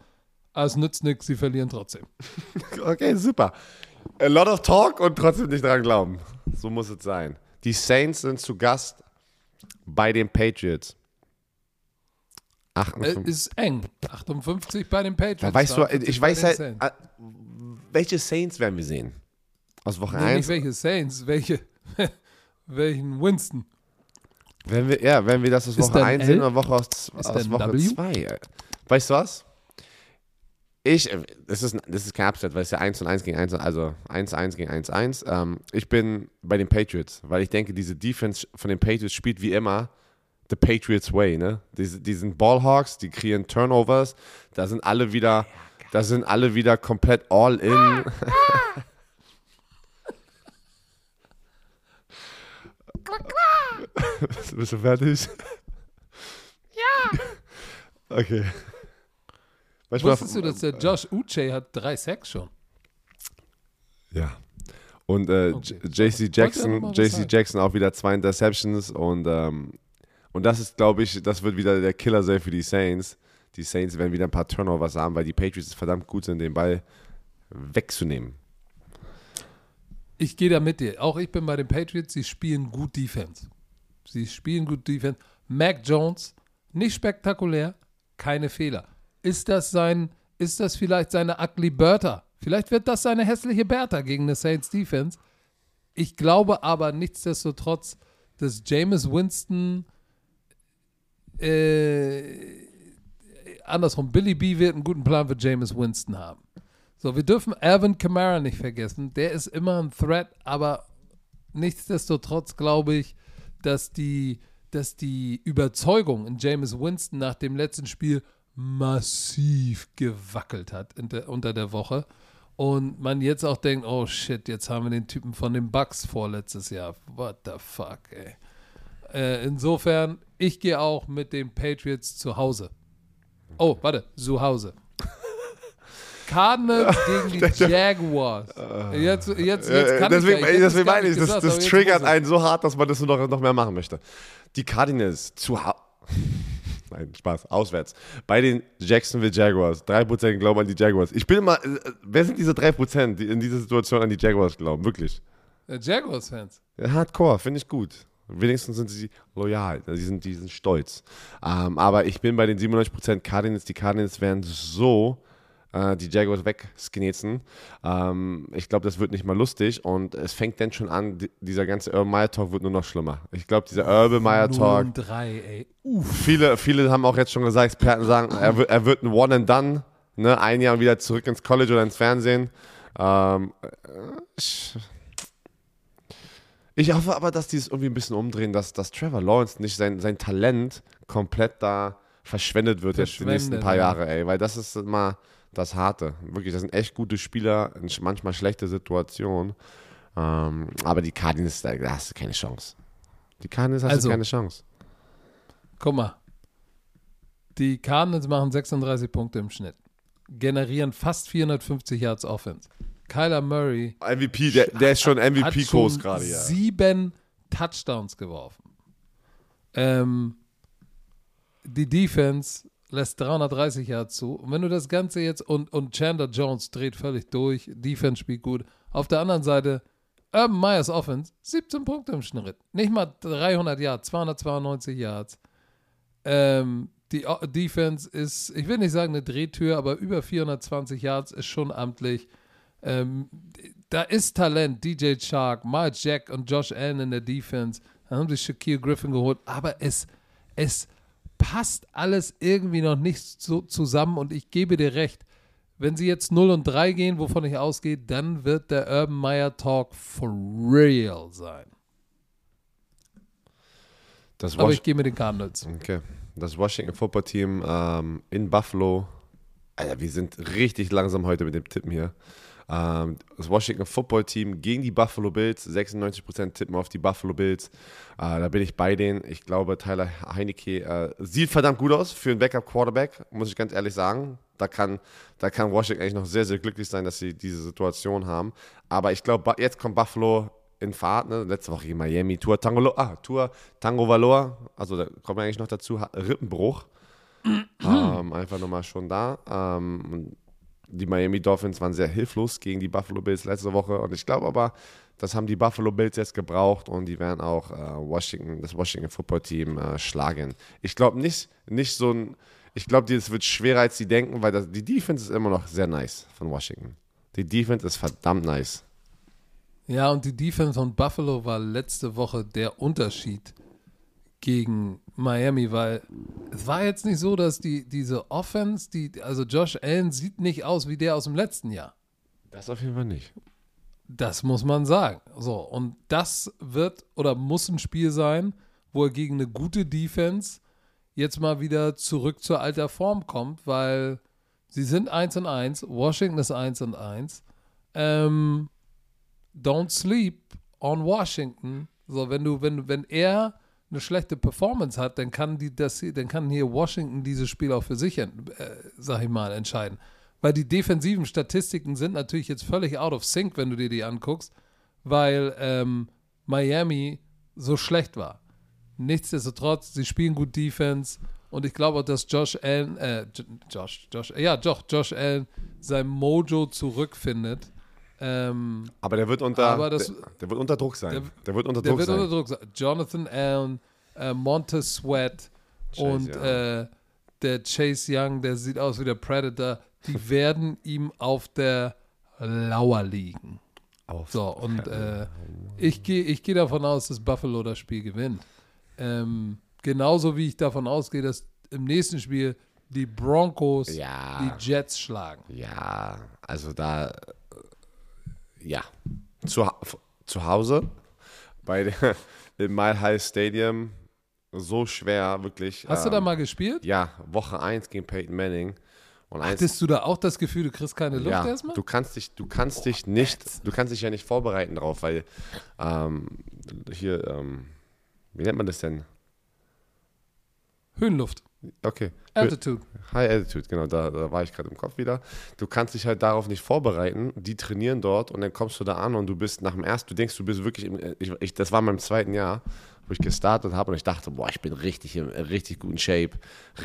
es nützt nichts, sie verlieren trotzdem. Okay, super. A lot of talk und trotzdem nicht dran glauben. So muss es sein. Die Saints sind zu Gast bei den Patriots. Äh, 58. ist eng. 58 bei den Patriots. Da weißt du, 58 ich weiß halt, Saints. äh, welche Saints werden wir sehen? Aus Woche Nee, 1? nicht welche Saints, welche, welchen Winston. Wenn wir, ja, wenn wir das aus Ist Woche da ein 1 sehen oder Woche aus, aus Woche W? 2. Weißt du was? Ich, äh, das ist, das ist kein Upset, weil es ja 1 und 1 gegen 1, also 1 1 gegen 1 1. Ähm, ich bin bei den Patriots, weil ich denke, diese Defense von den Patriots spielt wie immer the Patriots way, ne? Die, die sind Ballhawks, die kreieren Turnovers, da sind alle wieder, da sind alle wieder komplett all in. Bist du fertig? Ja. Okay. Manchmal, Wusstest du, dass der Josh Uche hat drei Sacks schon? Ja. Und äh, Okay. J- JC Jackson, JC. Jackson auch wieder zwei Interceptions und, ähm, und das ist, glaube ich, das wird wieder der Killer sein für die Saints. Die Saints werden wieder ein paar Turnovers haben, weil die Patriots verdammt gut sind, den Ball wegzunehmen. Ich gehe da mit dir. Auch ich bin bei den Patriots. Sie spielen gut Defense. Sie spielen gut Defense. Mac Jones, nicht spektakulär, keine Fehler. Ist das sein, ist das vielleicht seine ugly Bertha? Vielleicht wird das seine hässliche Bertha gegen eine Saints Defense. Ich glaube aber nichtsdestotrotz, dass Jameis Winston äh, andersrum, Billy B wird einen guten Plan für Jameis Winston haben. So, wir dürfen Alvin Kamara nicht vergessen. Der ist immer ein Threat, aber nichtsdestotrotz glaube ich, dass die, dass die Überzeugung in Jameis Winston nach dem letzten Spiel massiv gewackelt hat der, unter der Woche. Und man jetzt auch denkt, oh shit, jetzt haben wir den Typen von den Bucks vorletztes Jahr. What the fuck, ey. Äh, insofern, ich gehe auch mit den Patriots zu Hause. Oh, warte, zu Hause. Cardinals gegen die Jaguars. Jetzt, jetzt, jetzt Äh, kann deswegen ich ja, deswegen meine ich, das, gesagt, das jetzt triggert einen so hart, dass man das nur noch, noch mehr machen möchte. Die Cardinals zu Hause. Nein, Spaß, auswärts. Bei den Jacksonville Jaguars. 3% glauben an die Jaguars. Ich bin immer, äh, wer sind diese 3%, die in dieser Situation an die Jaguars glauben? Wirklich. Jaguars-Fans. Ja, Hardcore, finde ich gut. Wenigstens sind sie loyal, die sind, die sind stolz. Ähm, aber ich bin bei den 97% Cardinals. Die Cardinals werden so äh, die Jaguars wegsknetzen. Ähm, ich glaube, das wird nicht mal lustig und es fängt dann schon an, di- dieser ganze Urban Meyer Talk wird nur noch schlimmer. Ich glaube, dieser Urban Meyer Talk, 0 und 3, ey. Uff. viele, viele haben auch jetzt schon gesagt, Experten sagen, er wird, er wird ein One and Done, ne? ein Jahr wieder zurück ins College oder ins Fernsehen. Ähm, äh, ich, ich hoffe aber, dass die es irgendwie ein bisschen umdrehen, dass, dass Trevor Lawrence nicht sein, sein Talent komplett da verschwendet wird jetzt die nächsten paar ja. Jahre, ey. Weil das ist mal das Harte. Wirklich, das sind echt gute Spieler, in manchmal schlechte Situationen. Ähm, aber die Cardinals, da da hast du keine Chance. Die Cardinals hast Also- du keine Chance. Guck mal. Die Cardinals machen 36 Punkte im Schnitt. Generieren fast 450 Yards Offense. Kyler Murray MVP, der, der ist schon MVP-Kurs gerade, ja. sieben Touchdowns geworfen. Ähm, die Defense lässt 330 Yards zu. Und wenn du das Ganze jetzt und, und Chandler Jones dreht völlig durch, Defense spielt gut. Auf der anderen Seite Urban Meyers Offense 17 Punkte im Schnitt. Nicht mal 300 Yards, 292 Yards. Ähm, die O- Defense ist, ich will nicht sagen eine Drehtür, aber über 420 Yards ist schon amtlich. Ähm, da ist Talent, DJ Shark, Miles Jack und Josh Allen in der Defense. Dann haben sie Shaquille Griffin geholt, aber es, es passt alles irgendwie noch nicht so zusammen und ich gebe dir recht. Wenn sie jetzt 0 und 3 gehen, wovon ich ausgehe, dann wird der Urban Meyer Talk for real sein. Das Aber ich gehe mit den Cardinals. okay. Das Washington Football Team ähm, in Buffalo. Alter, wir sind richtig langsam heute mit dem Tippen hier. Ähm, das Washington Football Team gegen die Buffalo Bills. 96% tippen auf die Buffalo Bills. Äh, da bin ich bei denen. Ich glaube, Tyler Heineke äh, sieht verdammt gut aus für einen Backup-Quarterback, muss ich ganz ehrlich sagen. Da kann, da kann Washington eigentlich noch sehr, sehr glücklich sein, dass sie diese Situation haben. Aber ich glaube, jetzt kommt Buffalo in Fahrt. Ne? Letzte Woche gegen Miami. Tour Tango, ah, Tour Tango Valor. Also da kommen wir eigentlich noch dazu. Rippenbruch. ähm, einfach nochmal schon da. Ähm, die Miami Dolphins waren sehr hilflos gegen die Buffalo Bills letzte Woche und ich glaube aber, das haben die Buffalo Bills jetzt gebraucht und die werden auch äh, Washington, das Washington Football Team äh, schlagen. Ich glaube nicht, nicht so ein, ich glaube, es wird schwerer als sie denken, weil das, die Defense ist immer noch sehr nice von Washington. Die Defense ist verdammt nice. Ja, und die Defense von Buffalo war letzte Woche der Unterschied gegen Miami, weil es war jetzt nicht so, dass die diese Offense, die also Josh Allen sieht nicht aus wie der aus dem letzten Jahr. Das auf jeden Fall nicht. Das muss man sagen. So, und das wird oder muss ein Spiel sein, wo er gegen eine gute Defense jetzt mal wieder zurück zur alter Form kommt, weil sie sind 1 und 1, Washington ist 1 und 1. Ähm, don't sleep on Washington. So, wenn du, wenn, wenn er eine schlechte Performance hat, dann kann die das dann kann hier Washington dieses Spiel auch für sich, äh, sag ich mal, entscheiden. Weil die defensiven Statistiken sind natürlich jetzt völlig out of sync, wenn du dir die anguckst, weil ähm, Miami so schlecht war. Nichtsdestotrotz, sie spielen gut Defense und ich glaube auch, dass Josh Allen, äh, Josh, Josh, ja, doch, Josh Allen sein Mojo zurückfindet. Ähm, Aber der wird unter, das- der, der wird unter Druck sein. Der, der- wird unter der Druck wird sein. unter Druck sein. Jonathan Allen, äh, Montez Sweat Chase und Young. äh, der Chase Young, der sieht aus wie der Predator, die werden ihm auf der Lauer liegen. Auf. So, und äh, ich gehe ich geh davon aus, dass Buffalo das Spiel gewinnt. Ähm, genauso wie ich davon ausgehe, dass im nächsten Spiel die Broncos Ja. die Jets schlagen. Ja, also da, ja, zu, zu Hause bei der, im Mile High Stadium so schwer, wirklich. Hast du ähm, da mal gespielt? Ja, Woche 1 gegen Peyton Manning. Und eins, Hattest du da auch das Gefühl, du kriegst keine Luft ja, erstmal? du kannst dich, du kannst dich nicht, du kannst dich ja nicht vorbereiten drauf, weil ähm, hier, ähm, wie nennt man das denn? Höhenluft, Okay. Altitude. High Altitude, genau, da, da war ich gerade im Kopf wieder. Du kannst dich halt darauf nicht vorbereiten. Die trainieren dort und dann kommst du da an und du bist nach dem ersten, du denkst, du bist wirklich, im, ich, ich, das war mein zweiten Jahr, wo ich gestartet habe und ich dachte, boah, ich bin richtig im richtig guten Shape,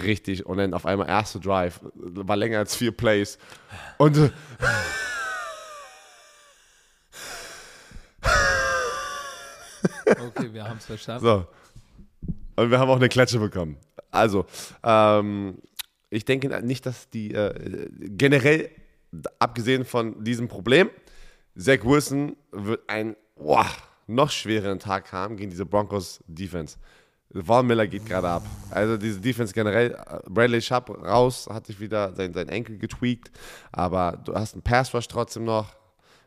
richtig. Und dann auf einmal erste Drive, war länger als vier Plays. Und äh, Okay, wir haben es verstanden. So. Und wir haben auch eine Klatsche bekommen. Also, ähm, ich denke nicht, dass die äh, generell, abgesehen von diesem Problem, Zach Wilson wird einen boah, noch schwereren Tag haben gegen diese Broncos Defense. Von Miller geht gerade ab. Also diese Defense generell, äh, Bradley Sharp raus, hat sich wieder sein, sein Enkel getweakt, aber du hast einen Pass Rush trotzdem noch.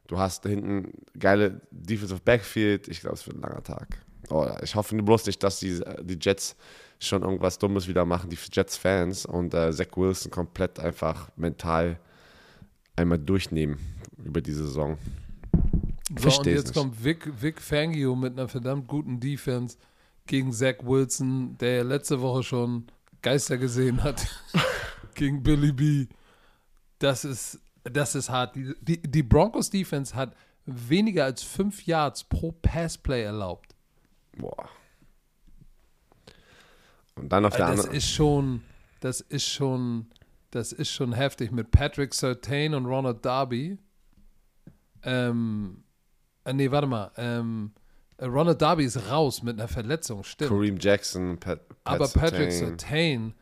Du hast hinten geile Defensive Backfield. Ich glaube, es wird ein langer Tag. oh, ich hoffe bloß nicht, dass die, die Jets schon irgendwas Dummes wieder machen, die Jets-Fans und äh, Zach Wilson komplett einfach mental einmal durchnehmen über die Saison. So, und jetzt nicht. kommt Vic, Vic Fangio mit einer verdammt guten Defense gegen Zach Wilson, der ja letzte Woche schon Geister gesehen hat gegen Billy B. Das ist, das ist hart. Die, die, die Broncos Defense hat weniger als fünf Yards pro Passplay erlaubt. Boah. Und dann auf der das anderen. Das ist schon, das ist schon, das ist schon heftig mit Patrick Sertain und Ronald Darby. Ähm, äh, nee, warte mal. Ähm, Ronald Darby ist raus mit einer Verletzung, stimmt. Kareem Jackson, Pat, Pat Aber Patrick Sertain,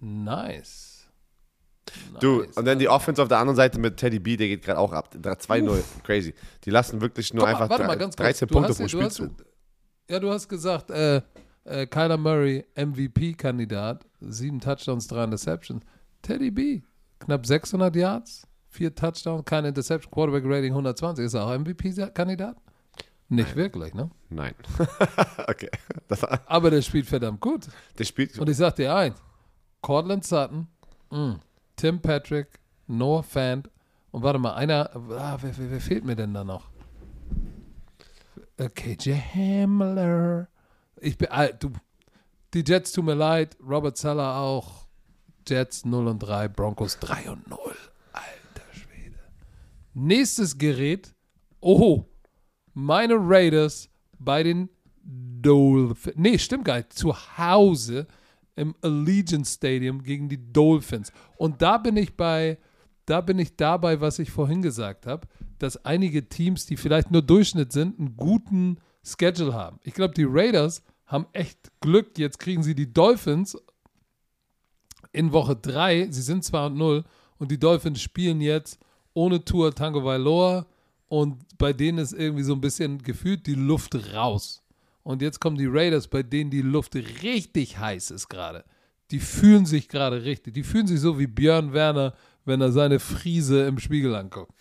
nice. Du, nice. und dann die Offense auf der anderen Seite mit Teddy B, der geht gerade auch ab. 2-0, crazy. Die lassen wirklich nur Guck einfach mal, 13 Punkte pro Spiel zu. Ja, du hast gesagt, äh, äh, Kyler Murray, MVP-Kandidat, sieben Touchdowns, drei Interceptions. Teddy B, knapp 600 Yards, vier Touchdowns, keine Interception, Quarterback-Rating 120. Ist er auch MVP-Kandidat? Nicht Nein. wirklich, ne? Nein. okay. Aber der spielt verdammt gut. Der spielt Und ich sag dir eins: Cortland Sutton, mh, mm, Tim Patrick, Noah Fant und warte mal, einer, ah, wer, wer, wer, fehlt mir denn da noch? KJ Hamler. Ich bin, ah, du, die Jets tut mir leid, Robert Zeller auch. Jets 0 und 3, Broncos 3 und 0. Alter Schwede. Nächstes Gerät. Oh, meine Raiders bei den Dolphins. Nee, stimmt gar nicht. Zu Hause im Allegiant Stadium gegen die Dolphins. Und da bin ich bei, da bin ich dabei, was ich vorhin gesagt habe, dass einige Teams, die vielleicht nur Durchschnitt sind, einen guten Schedule haben. Ich glaube, die Raiders haben echt Glück. Jetzt kriegen sie die Dolphins in Woche 3. Sie sind 2 und 0 und die Dolphins spielen jetzt ohne Tour Tango Vailoa und bei denen ist irgendwie so ein bisschen gefühlt die Luft raus. Und jetzt kommen die Raiders, bei denen die Luft richtig heiß ist gerade. Die fühlen sich gerade richtig. Die fühlen sich so wie Björn Werner, wenn er seine Friese im Spiegel anguckt.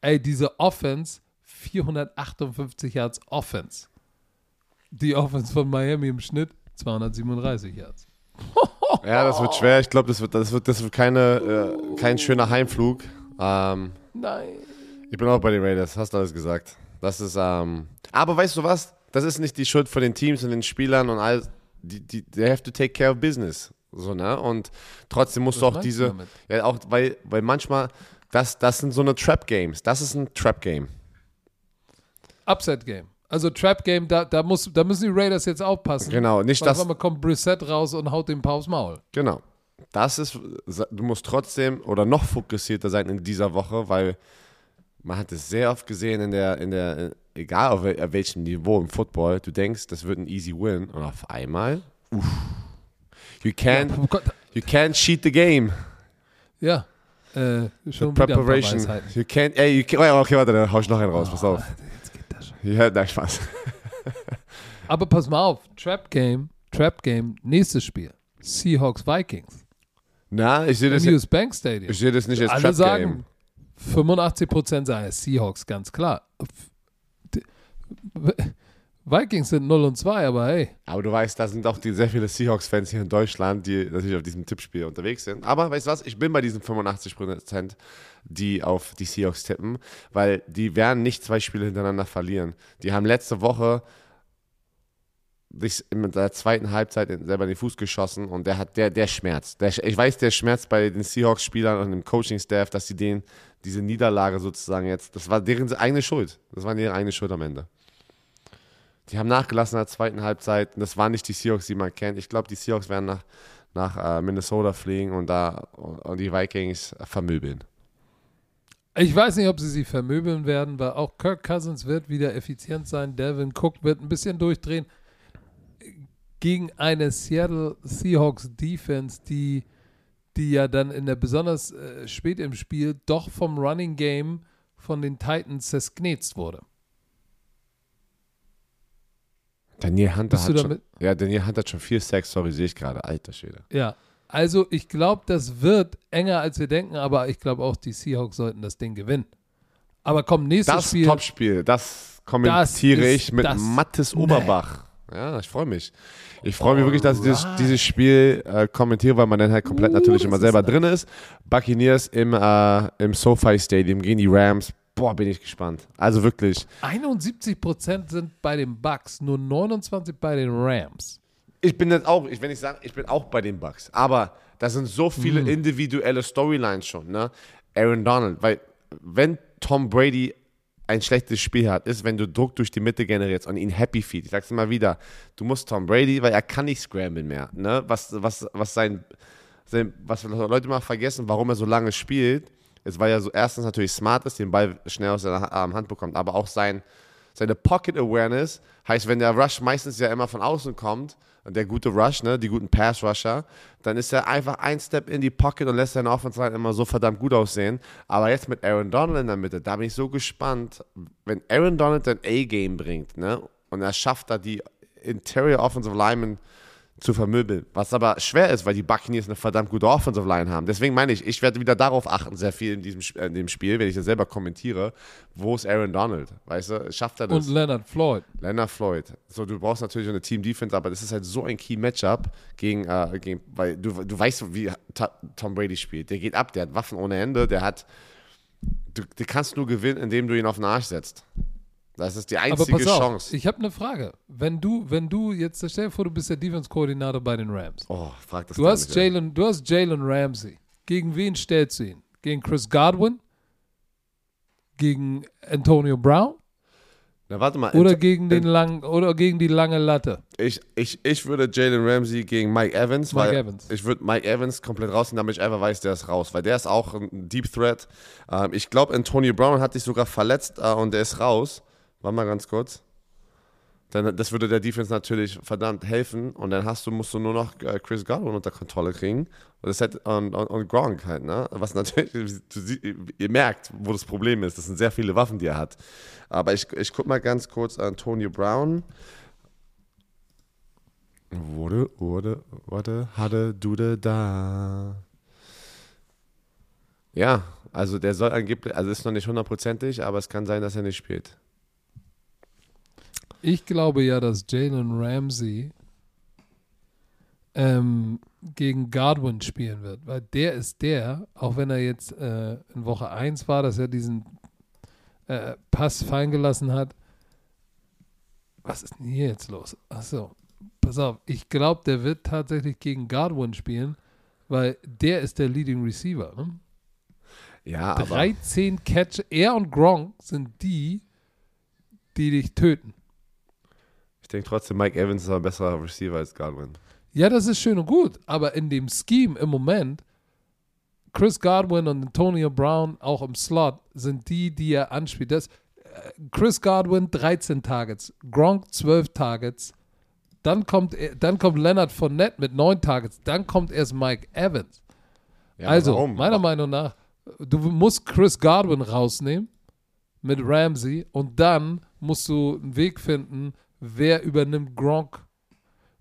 Ey, diese Offense, 458 Yards Offense. Die Offense von Miami im Schnitt 237 Yards. ja, das wird schwer. Ich glaube, das wird, das wird, das wird keine, äh, kein schöner Heimflug. Ähm, Nein. Ich bin auch bei den Raiders, hast du alles gesagt. Das ist, ähm, aber weißt du was? Das ist nicht die Schuld von den Teams und den Spielern und all, die, die, they have to take care of business. So, ne? Und trotzdem musst was du auch diese, du ja, auch, weil, weil manchmal, das, das sind so eine Trap-Games. Das ist ein Trap-Game. Upset-Game. Also Trap-Game, da, da, muss, da müssen die Raiders jetzt aufpassen. Genau, nicht weil das. Weil kommt Brissett raus und haut den Paar aufs Maul. Genau. Das ist, du musst trotzdem oder noch fokussierter sein in dieser Woche, weil man hat es sehr oft gesehen in der, in der, egal auf welchem Niveau im Football, du denkst, das wird ein easy win und auf einmal, uff, you can't, oh you can't cheat the game. Ja, äh, schon the preparation. You can't, ey, you can't, okay, warte, dann hau ich noch einen raus, oh, pass auf. Das. Ja, nein, Spaß. Aber pass mal auf, Trap Game, Trap Game, nächstes Spiel, Seahawks Vikings. Na, ich sehe das, Im Bank Stadium. Ich sehe das nicht als Alle Trap sagen, Game. 85% sagen Seahawks, ganz klar. Vikings sind 0 und 2, aber hey. Aber du weißt, da sind auch die, sehr viele Seahawks-Fans hier in Deutschland, die natürlich auf diesem Tippspiel unterwegs sind. Aber weißt du was? Ich bin bei diesen 85%, die auf die Seahawks tippen, weil die werden nicht zwei Spiele hintereinander verlieren. Die haben letzte Woche sich in der zweiten Halbzeit selber in den Fuß geschossen und der hat der der schmerzt. Der, ich weiß, der schmerzt bei den Seahawks-Spielern und dem Coaching-Staff, dass sie den diese Niederlage sozusagen jetzt, das war deren eigene Schuld. Das war deren eigene Schuld am Ende. Die haben nachgelassen in der zweiten Halbzeit. Das waren nicht die Seahawks, die man kennt. Ich glaube, die Seahawks werden nach, nach äh, Minnesota fliegen und da und die Vikings vermöbeln. Ich weiß nicht, ob sie sie vermöbeln werden, weil auch Kirk Cousins wird wieder effizient sein. Devin Cook wird ein bisschen durchdrehen gegen eine Seattle Seahawks Defense, die, die ja dann in der besonders äh, spät im Spiel doch vom Running Game von den Titans zersknetzt wurde. Daniel Hunter hat schon, ja, Daniel Hunter hat schon vier Sacks, sorry, sehe ich gerade, alter Schwede. Ja, also ich glaube, das wird enger als wir denken, aber ich glaube auch, die Seahawks sollten das Ding gewinnen. Aber komm, nächstes das Spiel. Das Topspiel, das kommentiere Das ich mit das- Mattes Oberbach. Ja, ich freue mich. Ich freue mich wirklich, dass ich dieses, dieses Spiel äh, kommentiere, weil man dann halt komplett Uh, natürlich immer selber drin ist. Buccaneers im, äh, im SoFi Stadium gegen die Rams. Boah, bin ich gespannt. Also wirklich. 71% sind bei den Bucks, nur 29 bei den Rams. Ich bin jetzt auch, ich will nicht sagen, ich bin auch bei den Bucks, aber da sind so viele Mhm. individuelle Storylines schon, ne? Aaron Donald, weil wenn Tom Brady ein schlechtes Spiel hat, ist, wenn du Druck durch die Mitte generierst und ihn happy feed. Ich sag's immer wieder, du musst Tom Brady, weil er kann nicht scramblen mehr, ne? Was, was, was sein, sein was Leute mal vergessen, warum er so lange spielt, ist, weil er so erstens natürlich smart ist, den Ball schnell aus Ha- Hand bekommt, aber auch sein, seine Pocket Awareness heißt, wenn der Rush meistens ja immer von außen kommt, der gute Rush, ne, die guten Pass-Rusher, dann ist er einfach ein Step in die Pocket und lässt seine Offense immer so verdammt gut aussehen. Aber jetzt mit Aaron Donald in der Mitte, da bin ich so gespannt, wenn Aaron Donald ein A-Game bringt, ne, und er schafft da die Interior Offensive Linemen zu vermöbeln. Was aber schwer ist, weil die Buccaneers eine verdammt gute Offensive Line haben. Deswegen meine ich, ich werde wieder darauf achten, sehr viel in diesem äh, in dem Spiel, wenn ich das selber kommentiere. Wo ist Aaron Donald? Weißt du, schafft er das? Und Leonard Floyd. Leonard Floyd. So, du brauchst natürlich eine Team-Defense, aber das ist halt so ein Key-Matchup gegen, äh, gegen, weil du, du weißt, wie Tom Brady spielt. Der geht ab, der hat Waffen ohne Ende, der hat, du, du kannst nur gewinnen, indem du ihn auf den Arsch setzt. Das ist die Aber einzige pass auf, Chance. ich habe eine Frage. Wenn du, wenn du jetzt, stell dir vor, du bist der Defense-Koordinator bei den Rams. oh, frag das Du hast nicht. Jalen, du hast Jalen Ramsey. Gegen wen stellst du ihn? Gegen Chris Godwin? Gegen Antonio Brown? Na, warte mal. Oder gegen den langen, oder gegen die lange Latte? Ich, ich, ich würde Jalen Ramsey gegen Mike Evans, Mike weil Evans. ich würde Mike Evans komplett rausnehmen, damit ich einfach weiß, der ist raus, weil der ist auch ein Deep Threat. Ähm, ich glaube, Antonio Brown hat sich sogar verletzt äh, und der ist raus. Warte mal ganz kurz. Dann, das würde der Defense natürlich verdammt helfen und dann hast du, musst du nur noch äh, Chris Godwin unter Kontrolle kriegen und, das hat, und, und, und Gronk halt, ne? Was natürlich, du, ihr merkt, wo das Problem ist. Das sind sehr viele Waffen, die er hat. Aber ich, ich guck mal ganz kurz Antonio Brown. Wurde, wurde, wurde, hatte, dude, da. Ja, also der soll angeblich, also ist noch nicht hundertprozentig, aber es kann sein, dass er nicht spielt. Ich glaube ja, dass Jalen Ramsey ähm, gegen Godwin spielen wird, weil der ist der, auch wenn er jetzt äh, in Woche 1 war, dass er diesen äh, Pass fallen gelassen hat. Was ist denn hier jetzt los? Achso, pass auf, ich glaube, der wird tatsächlich gegen Godwin spielen, weil der ist der Leading Receiver. Ne? Ja, aber 13 Catch, er und Gronk sind die, die dich töten. Ich denke trotzdem, Mike Evans ist ein besserer Receiver als Godwin. Ja, das ist schön und gut, aber in dem Scheme im Moment, Chris Godwin und Antonio Brown auch im Slot sind die, die er anspielt. Das, äh, Chris Godwin 13 Targets, Gronk 12 Targets, dann kommt, dann kommt Leonard Fournette mit 9 Targets, dann kommt erst Mike Evans. Ja, also, warum? meiner Meinung nach, du musst Chris Godwin rausnehmen mit Ramsey und dann musst du einen Weg finden, wer übernimmt Gronk,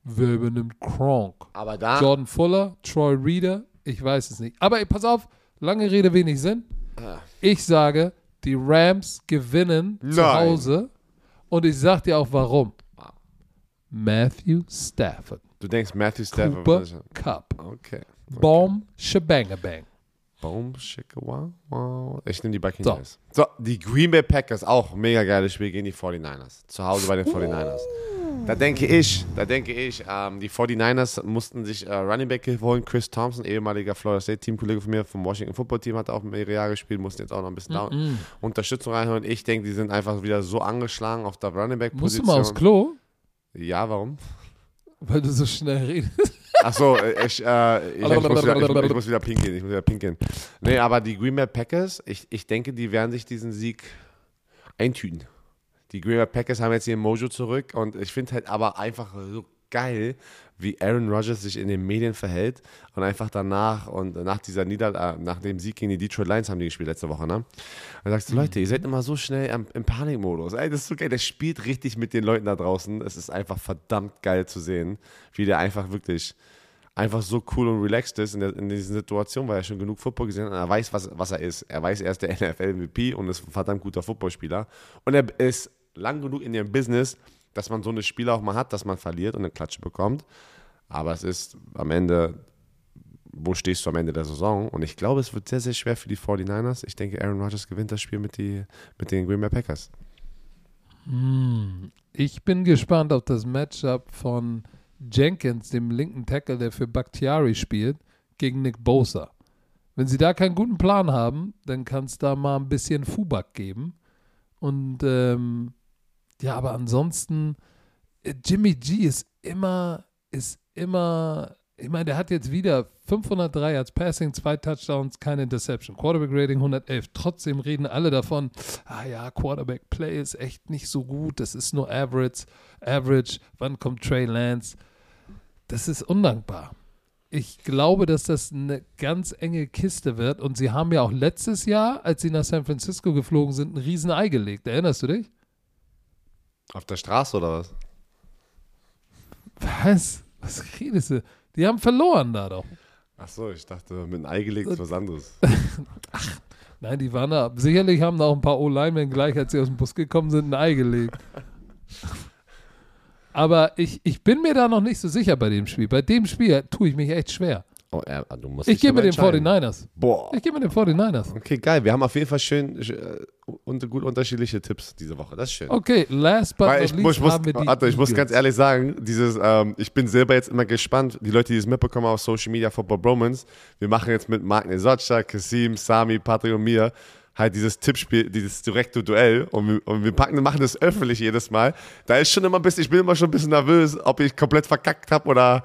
wer übernimmt Gronk. Aber da, Jordan Fuller, Troy Reader, ich weiß es nicht. Aber ey, pass auf, lange Rede, wenig Sinn. Ah. Ich sage, die Rams gewinnen zu Nein. Hause und ich sag dir auch warum. Matthew Stafford, du denkst Matthew Stafford. Cooper Cup, Okay. Bomb, Shebangabang. Boom, schicke, wow, wow. Ich nehme die Buccaneers. So. die Green Bay Packers, auch mega geiles Spiel gegen die 49ers. Zu Hause bei den 49ers. Da denke ich, da denke ich, ähm, die 49ers mussten sich äh, Running Back holen. Chris Thompson, ehemaliger Florida State Teamkollege von mir vom Washington Football Team, hat auch mehrere Jahre gespielt, mussten jetzt auch noch ein bisschen down- Unterstützung reinholen. Ich denke, die sind einfach wieder so angeschlagen auf der Running Back Musst du Position. mal aufs Klo, Ja, warum? weil du so schnell redest. Achso, ich, äh, ich, ich, muss wieder, ich, ich muss wieder pinkeln, ich muss wieder pinkeln. Nee, aber die Green Bay Packers, ich, ich denke, die werden sich diesen Sieg eintüten. Die Green Bay Packers haben jetzt ihren Mojo zurück und ich finde halt aber einfach so geil, wie Aaron Rodgers sich in den Medien verhält und einfach danach und nach dieser Nieder äh, nach dem Sieg gegen die Detroit Lions haben die gespielt letzte Woche, ne? Dann sagst du, Leute, ihr seid immer so schnell am, im Panikmodus. Ey, das ist so geil. Der spielt richtig mit den Leuten da draußen. Es ist einfach verdammt geil zu sehen, wie der einfach wirklich einfach so cool und relaxed ist in, der, in dieser Situation, weil er schon genug Football gesehen hat und er weiß, was, was er ist. Er weiß, er ist der NFL-MVP und ist ein verdammt guter Footballspieler. Und er ist lang genug in ihrem Business, dass man so eine Spiele auch mal hat, dass man verliert und eine Klatsche bekommt. Aber es ist am Ende, wo stehst du am Ende der Saison? Und ich glaube, es wird sehr, sehr schwer für die 49ers. Ich denke, Aaron Rodgers gewinnt das Spiel mit, die, mit den Green Bay Packers. Ich bin gespannt auf das Matchup von Jenkins, dem linken Tackle, der für Bakhtiari spielt, gegen Nick Bosa. Wenn sie da keinen guten Plan haben, dann kann es da mal ein bisschen Fubak geben. Und ähm, ja, aber ansonsten, äh, Jimmy G ist immer, ist immer, ich meine, der hat jetzt wieder 503 als Passing, zwei Touchdowns, keine Interception. Quarterback Rating 111. Trotzdem reden alle davon, ah ja, Quarterback Play ist echt nicht so gut, das ist nur Average, Average. Wann kommt Trey Lance? Das ist undankbar. Ich glaube, dass das eine ganz enge Kiste wird. Und sie haben ja auch letztes Jahr, als sie nach San Francisco geflogen sind, ein Riesenei gelegt. Erinnerst du dich? Auf der Straße oder was? Was? Was redest du? Die haben verloren da doch. Ach so, ich dachte, mit einem Ei gelegt ist was anderes. Nein, die waren da. Sicherlich haben da auch ein paar O-Linemen gleich, als sie aus dem Bus gekommen sind, ein Ei gelegt. Aber ich, ich bin mir da noch nicht so sicher bei dem Spiel. Bei dem Spiel tue ich mich echt schwer. Oh, äh, du musst Ich gehe mit den entscheiden. 49ers. Boah. Ich gehe mit den 49ers. Okay, geil. Wir haben auf jeden Fall schön äh, und gut unterschiedliche Tipps diese Woche. Das ist schön. Okay, last but Weil not ich, least muss, haben wir die warte, ich muss ganz ehrlich sagen, dieses, ähm, ich bin selber jetzt immer gespannt, die Leute, die es mitbekommen auf Social Media, Football Bromance, wir machen jetzt mit Mark Nesotscha, Kasim, Sami, Patrick und mir halt dieses Tippspiel, dieses direkte Duell und wir, und wir packen, machen das öffentlich jedes Mal. Da ist schon immer ein bisschen, ich bin immer schon ein bisschen nervös, ob ich komplett verkackt habe oder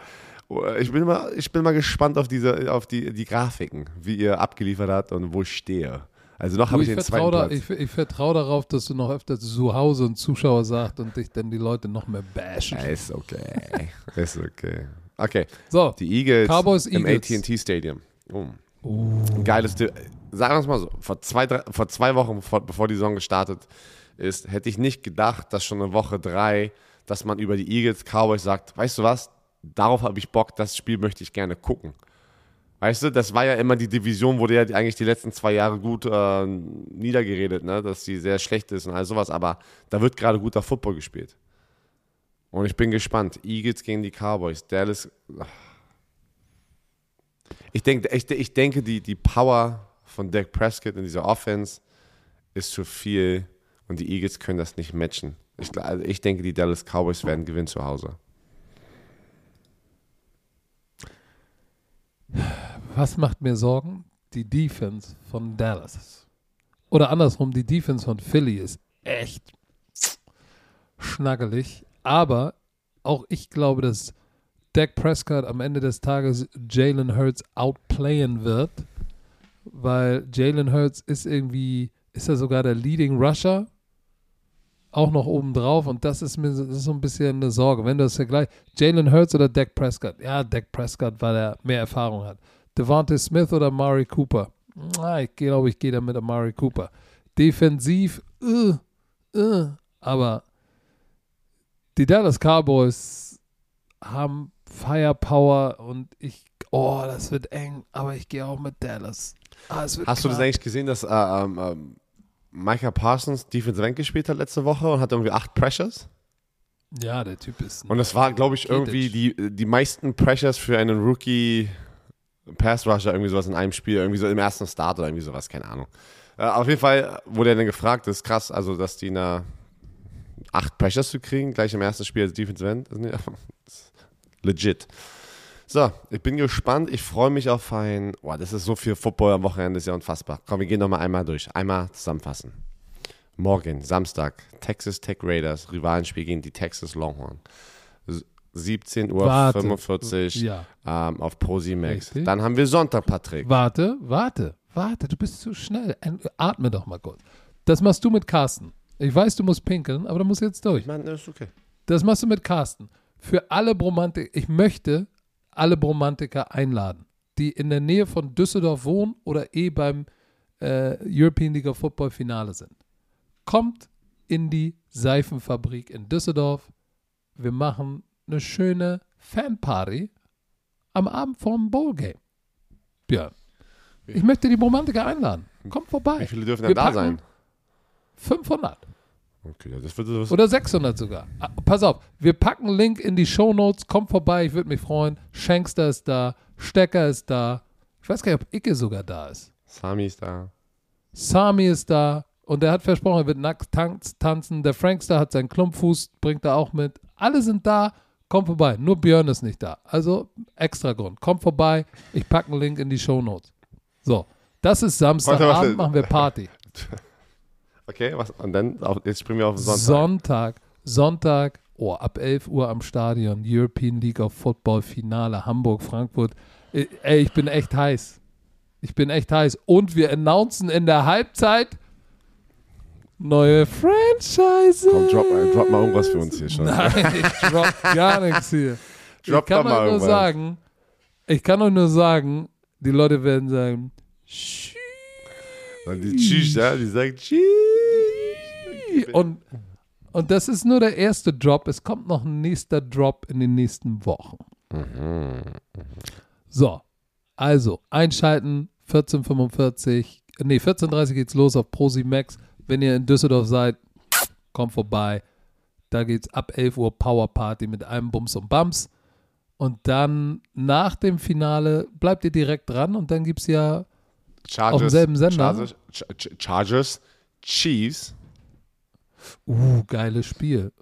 ich bin mal, ich bin mal gespannt auf diese, auf die, die Grafiken, wie ihr abgeliefert habt und wo ich stehe. Also noch habe ich ich, den vertraue zweiten da, Platz. ich, ich vertraue darauf, dass du noch öfter zu Hause und Zuschauer sagst und dich dann die Leute noch mehr bashen. Ja, ist okay. ist okay. Okay. So, Die Eagles Cowboys, im. AT&T Stadium. Oh. Ein Geiles, Di- sagen wir es mal so, vor zwei, drei, vor zwei Wochen, bevor, bevor die Saison gestartet ist, hätte ich nicht gedacht, dass schon in Woche drei, dass man über die Eagles, Cowboys sagt, weißt du was, darauf habe ich Bock, das Spiel möchte ich gerne gucken. Weißt du, das war ja immer die Division, wurde ja eigentlich die letzten zwei Jahre gut äh, niedergeredet, ne? dass sie sehr schlecht ist und all sowas, aber da wird gerade guter Football gespielt. Und ich bin gespannt. Eagles gegen die Cowboys. Dallas. Ich, denk, ich, ich denke, die, die Power von Dak Prescott in dieser Offense ist zu viel und die Eagles können das nicht matchen. Ich, also ich denke, die Dallas Cowboys werden gewinnen zu Hause. was macht mir Sorgen? Die Defense von Dallas. Oder andersrum, die Defense von Philly ist echt schnackelig. Aber auch ich glaube, dass Dak Prescott am Ende des Tages Jalen Hurts outplayen wird, weil Jalen Hurts ist irgendwie, ist er sogar der Leading Rusher, auch noch oben drauf und das ist mir so- das ist so ein bisschen eine Sorge. Wenn du das vergleichst, Jalen Hurts oder Dak Prescott? Ja, Dak Prescott, weil er mehr Erfahrung hat. Devontae Smith oder Amari Cooper? Ah, ich glaube, ich gehe da mit Amari Cooper. Defensiv, äh, äh, aber die Dallas Cowboys haben Firepower und ich, oh, das wird eng, aber ich gehe auch mit Dallas. Ah, Hast du das eigentlich gesehen, dass äh, ähm, ähm, Micah Parsons Defensive End gespielt hat letzte Woche und hat irgendwie acht Pressures? Ja, der Typ ist. Und das war, glaube ich, irgendwie die, die meisten Pressures für einen Rookie Pass Rusher, irgendwie sowas in einem Spiel, irgendwie so im ersten Start oder irgendwie sowas, keine Ahnung. Äh, auf jeden Fall wurde er dann gefragt, das ist krass, also dass die na acht Pressures zu kriegen, gleich im ersten Spiel als Defensive End, das legit. So, ich bin gespannt, ich freue mich auf ein, boah, das ist so viel Football am Wochenende, das ist ja unfassbar. Komm, wir gehen nochmal einmal durch, einmal zusammenfassen. Morgen, Samstag, Texas Tech Raiders, Rivalenspiel gegen die Texas Longhorn. 17.45 Uhr Warte. 45, Ja. ähm, auf. Richtig. Dann haben wir Sonntag, Patrick. Warte, warte, warte, du bist zu schnell. Atme doch mal kurz. Das machst du mit Carsten. Ich weiß, du musst pinkeln, aber du musst jetzt durch. Mann, das ist okay. Das machst du mit Carsten. Für alle Bromantiker, ich möchte alle Bromantiker einladen, die in der Nähe von Düsseldorf wohnen oder eh beim äh, European League of Football Finale sind. Kommt in die Seifenfabrik in Düsseldorf. Wir machen eine schöne Fanparty am Abend vorm Bowl-Game. Björn, ich möchte die Bromantiker einladen. Kommt vorbei. Wie viele dürfen denn da sein? 500. Okay, das wird das Oder 600 sogar. Ah, Pass auf, wir packen Link in die Shownotes. Kommt vorbei, ich würde mich freuen. Shankster ist da, Stecker ist da. Ich weiß gar nicht, ob Icke sogar da ist. Sami ist da. Sami ist da und der hat versprochen, er wird nackt tanz, tanzen. Der Frankster hat seinen Klumpfuß, bringt er auch mit. Alle sind da, kommt vorbei. Nur Björn ist nicht da. Also extra Grund. Kommt vorbei, ich packe einen Link in die Shownotes. So, das ist Samstagabend, machen wir Party. Okay, was? Und dann, auf, jetzt springen wir auf Sonntag. Sonntag, Sonntag, oh, ab 11 Uhr am Stadion, European League of Football Finale, Hamburg, Frankfurt. Äh, Ey, ich bin echt heiß. Ich bin echt heiß. Und wir announcen in der Halbzeit neue Franchise. Komm, drop, mal- drop mal irgendwas für uns hier schon. Nein, ich drop gar nichts hier. Drop ich kann mal euch nur irgendwas. sagen, ich kann euch nur sagen, die Leute werden sagen, "Tschüss." Die Tschüss, ja, die sagen Tschüss. Und, und das ist nur der erste Drop. Es kommt noch ein nächster Drop in den nächsten Wochen. So, also einschalten, 14.45, nee, 14.30 geht's los auf ProSimax. Wenn ihr in Düsseldorf seid, kommt vorbei. Da geht's ab 11 Uhr Power Party mit einem Bums und Bums. Und dann nach dem Finale bleibt ihr direkt dran und dann gibt's ja Chargers, Auf demselben Sender? Chargers, Ch- Ch- Chargers, Chiefs. Uh, geiles Spiel.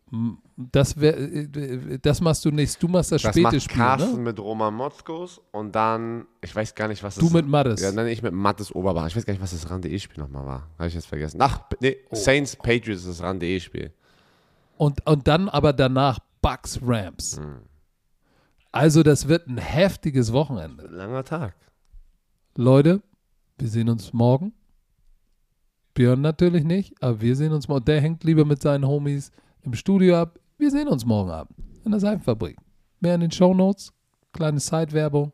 Das, wär, äh, das machst du nicht. Du machst das, Das späte macht Spiel. Carsten Ne? mit Roman Motzkos und dann, ich weiß gar nicht, was das Du mit Mattes. Ja, dann ich mit Mattes Oberbach. Ich weiß gar nicht, was das RAN.de-Spiel nochmal war. Habe ich jetzt vergessen. Ach, nee, Oh. Saints Patriots ist das RAN.de-Spiel. Und, und dann aber danach Bucks Rams. Hm. Also, das wird ein heftiges Wochenende. Langer Tag. Leute, wir sehen uns morgen. Björn natürlich nicht, aber wir sehen uns morgen. Der hängt lieber mit seinen Homies im Studio ab. Wir sehen uns morgen Abend in der Seifenfabrik. Mehr in den Shownotes. Kleine Side-Werbung.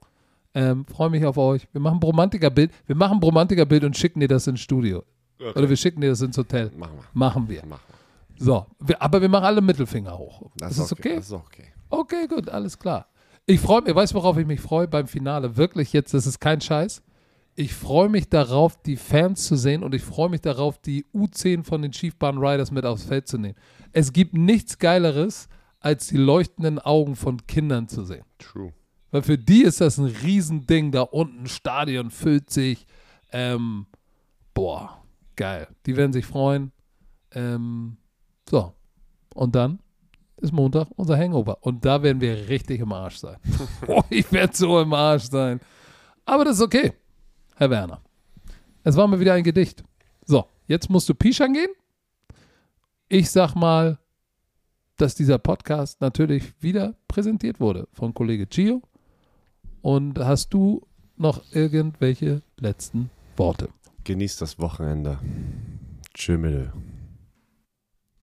Ähm, Freue mich auf euch. Wir machen Bromantiker-Bild. Wir machen Bromantiker-Bild und schicken dir das ins Studio. Oder wir schicken dir das ins Hotel. Machen wir. Machen wir. Machen wir. So, wir, aber wir machen alle Mittelfinger hoch. Das ist das okay? Das ist okay. Okay, gut, alles klar. Ich freue mich, weißt du, worauf ich mich freue beim Finale? Wirklich jetzt, das ist kein Scheiß. Ich freue mich darauf, die Fans zu sehen und ich freue mich darauf, die U10 von den Chiefbahn Riders mit aufs Feld zu nehmen. Es gibt nichts Geileres, als die leuchtenden Augen von Kindern zu sehen. True. Weil für die ist das ein Riesending. Da unten, Stadion füllt sich. Ähm, boah, geil. Die werden sich freuen. Ähm, so. Und dann ist Montag unser Hangover. Und da werden wir richtig im Arsch sein. Boah, ich werde so im Arsch sein. Aber das ist okay, Herr Werner. Es war mal wieder ein Gedicht. So, jetzt musst du Pischern gehen. Ich sag mal, dass dieser Podcast natürlich wieder präsentiert wurde von Kollege Gio. Und hast du noch irgendwelche letzten Worte? Genießt das Wochenende. Tschüss.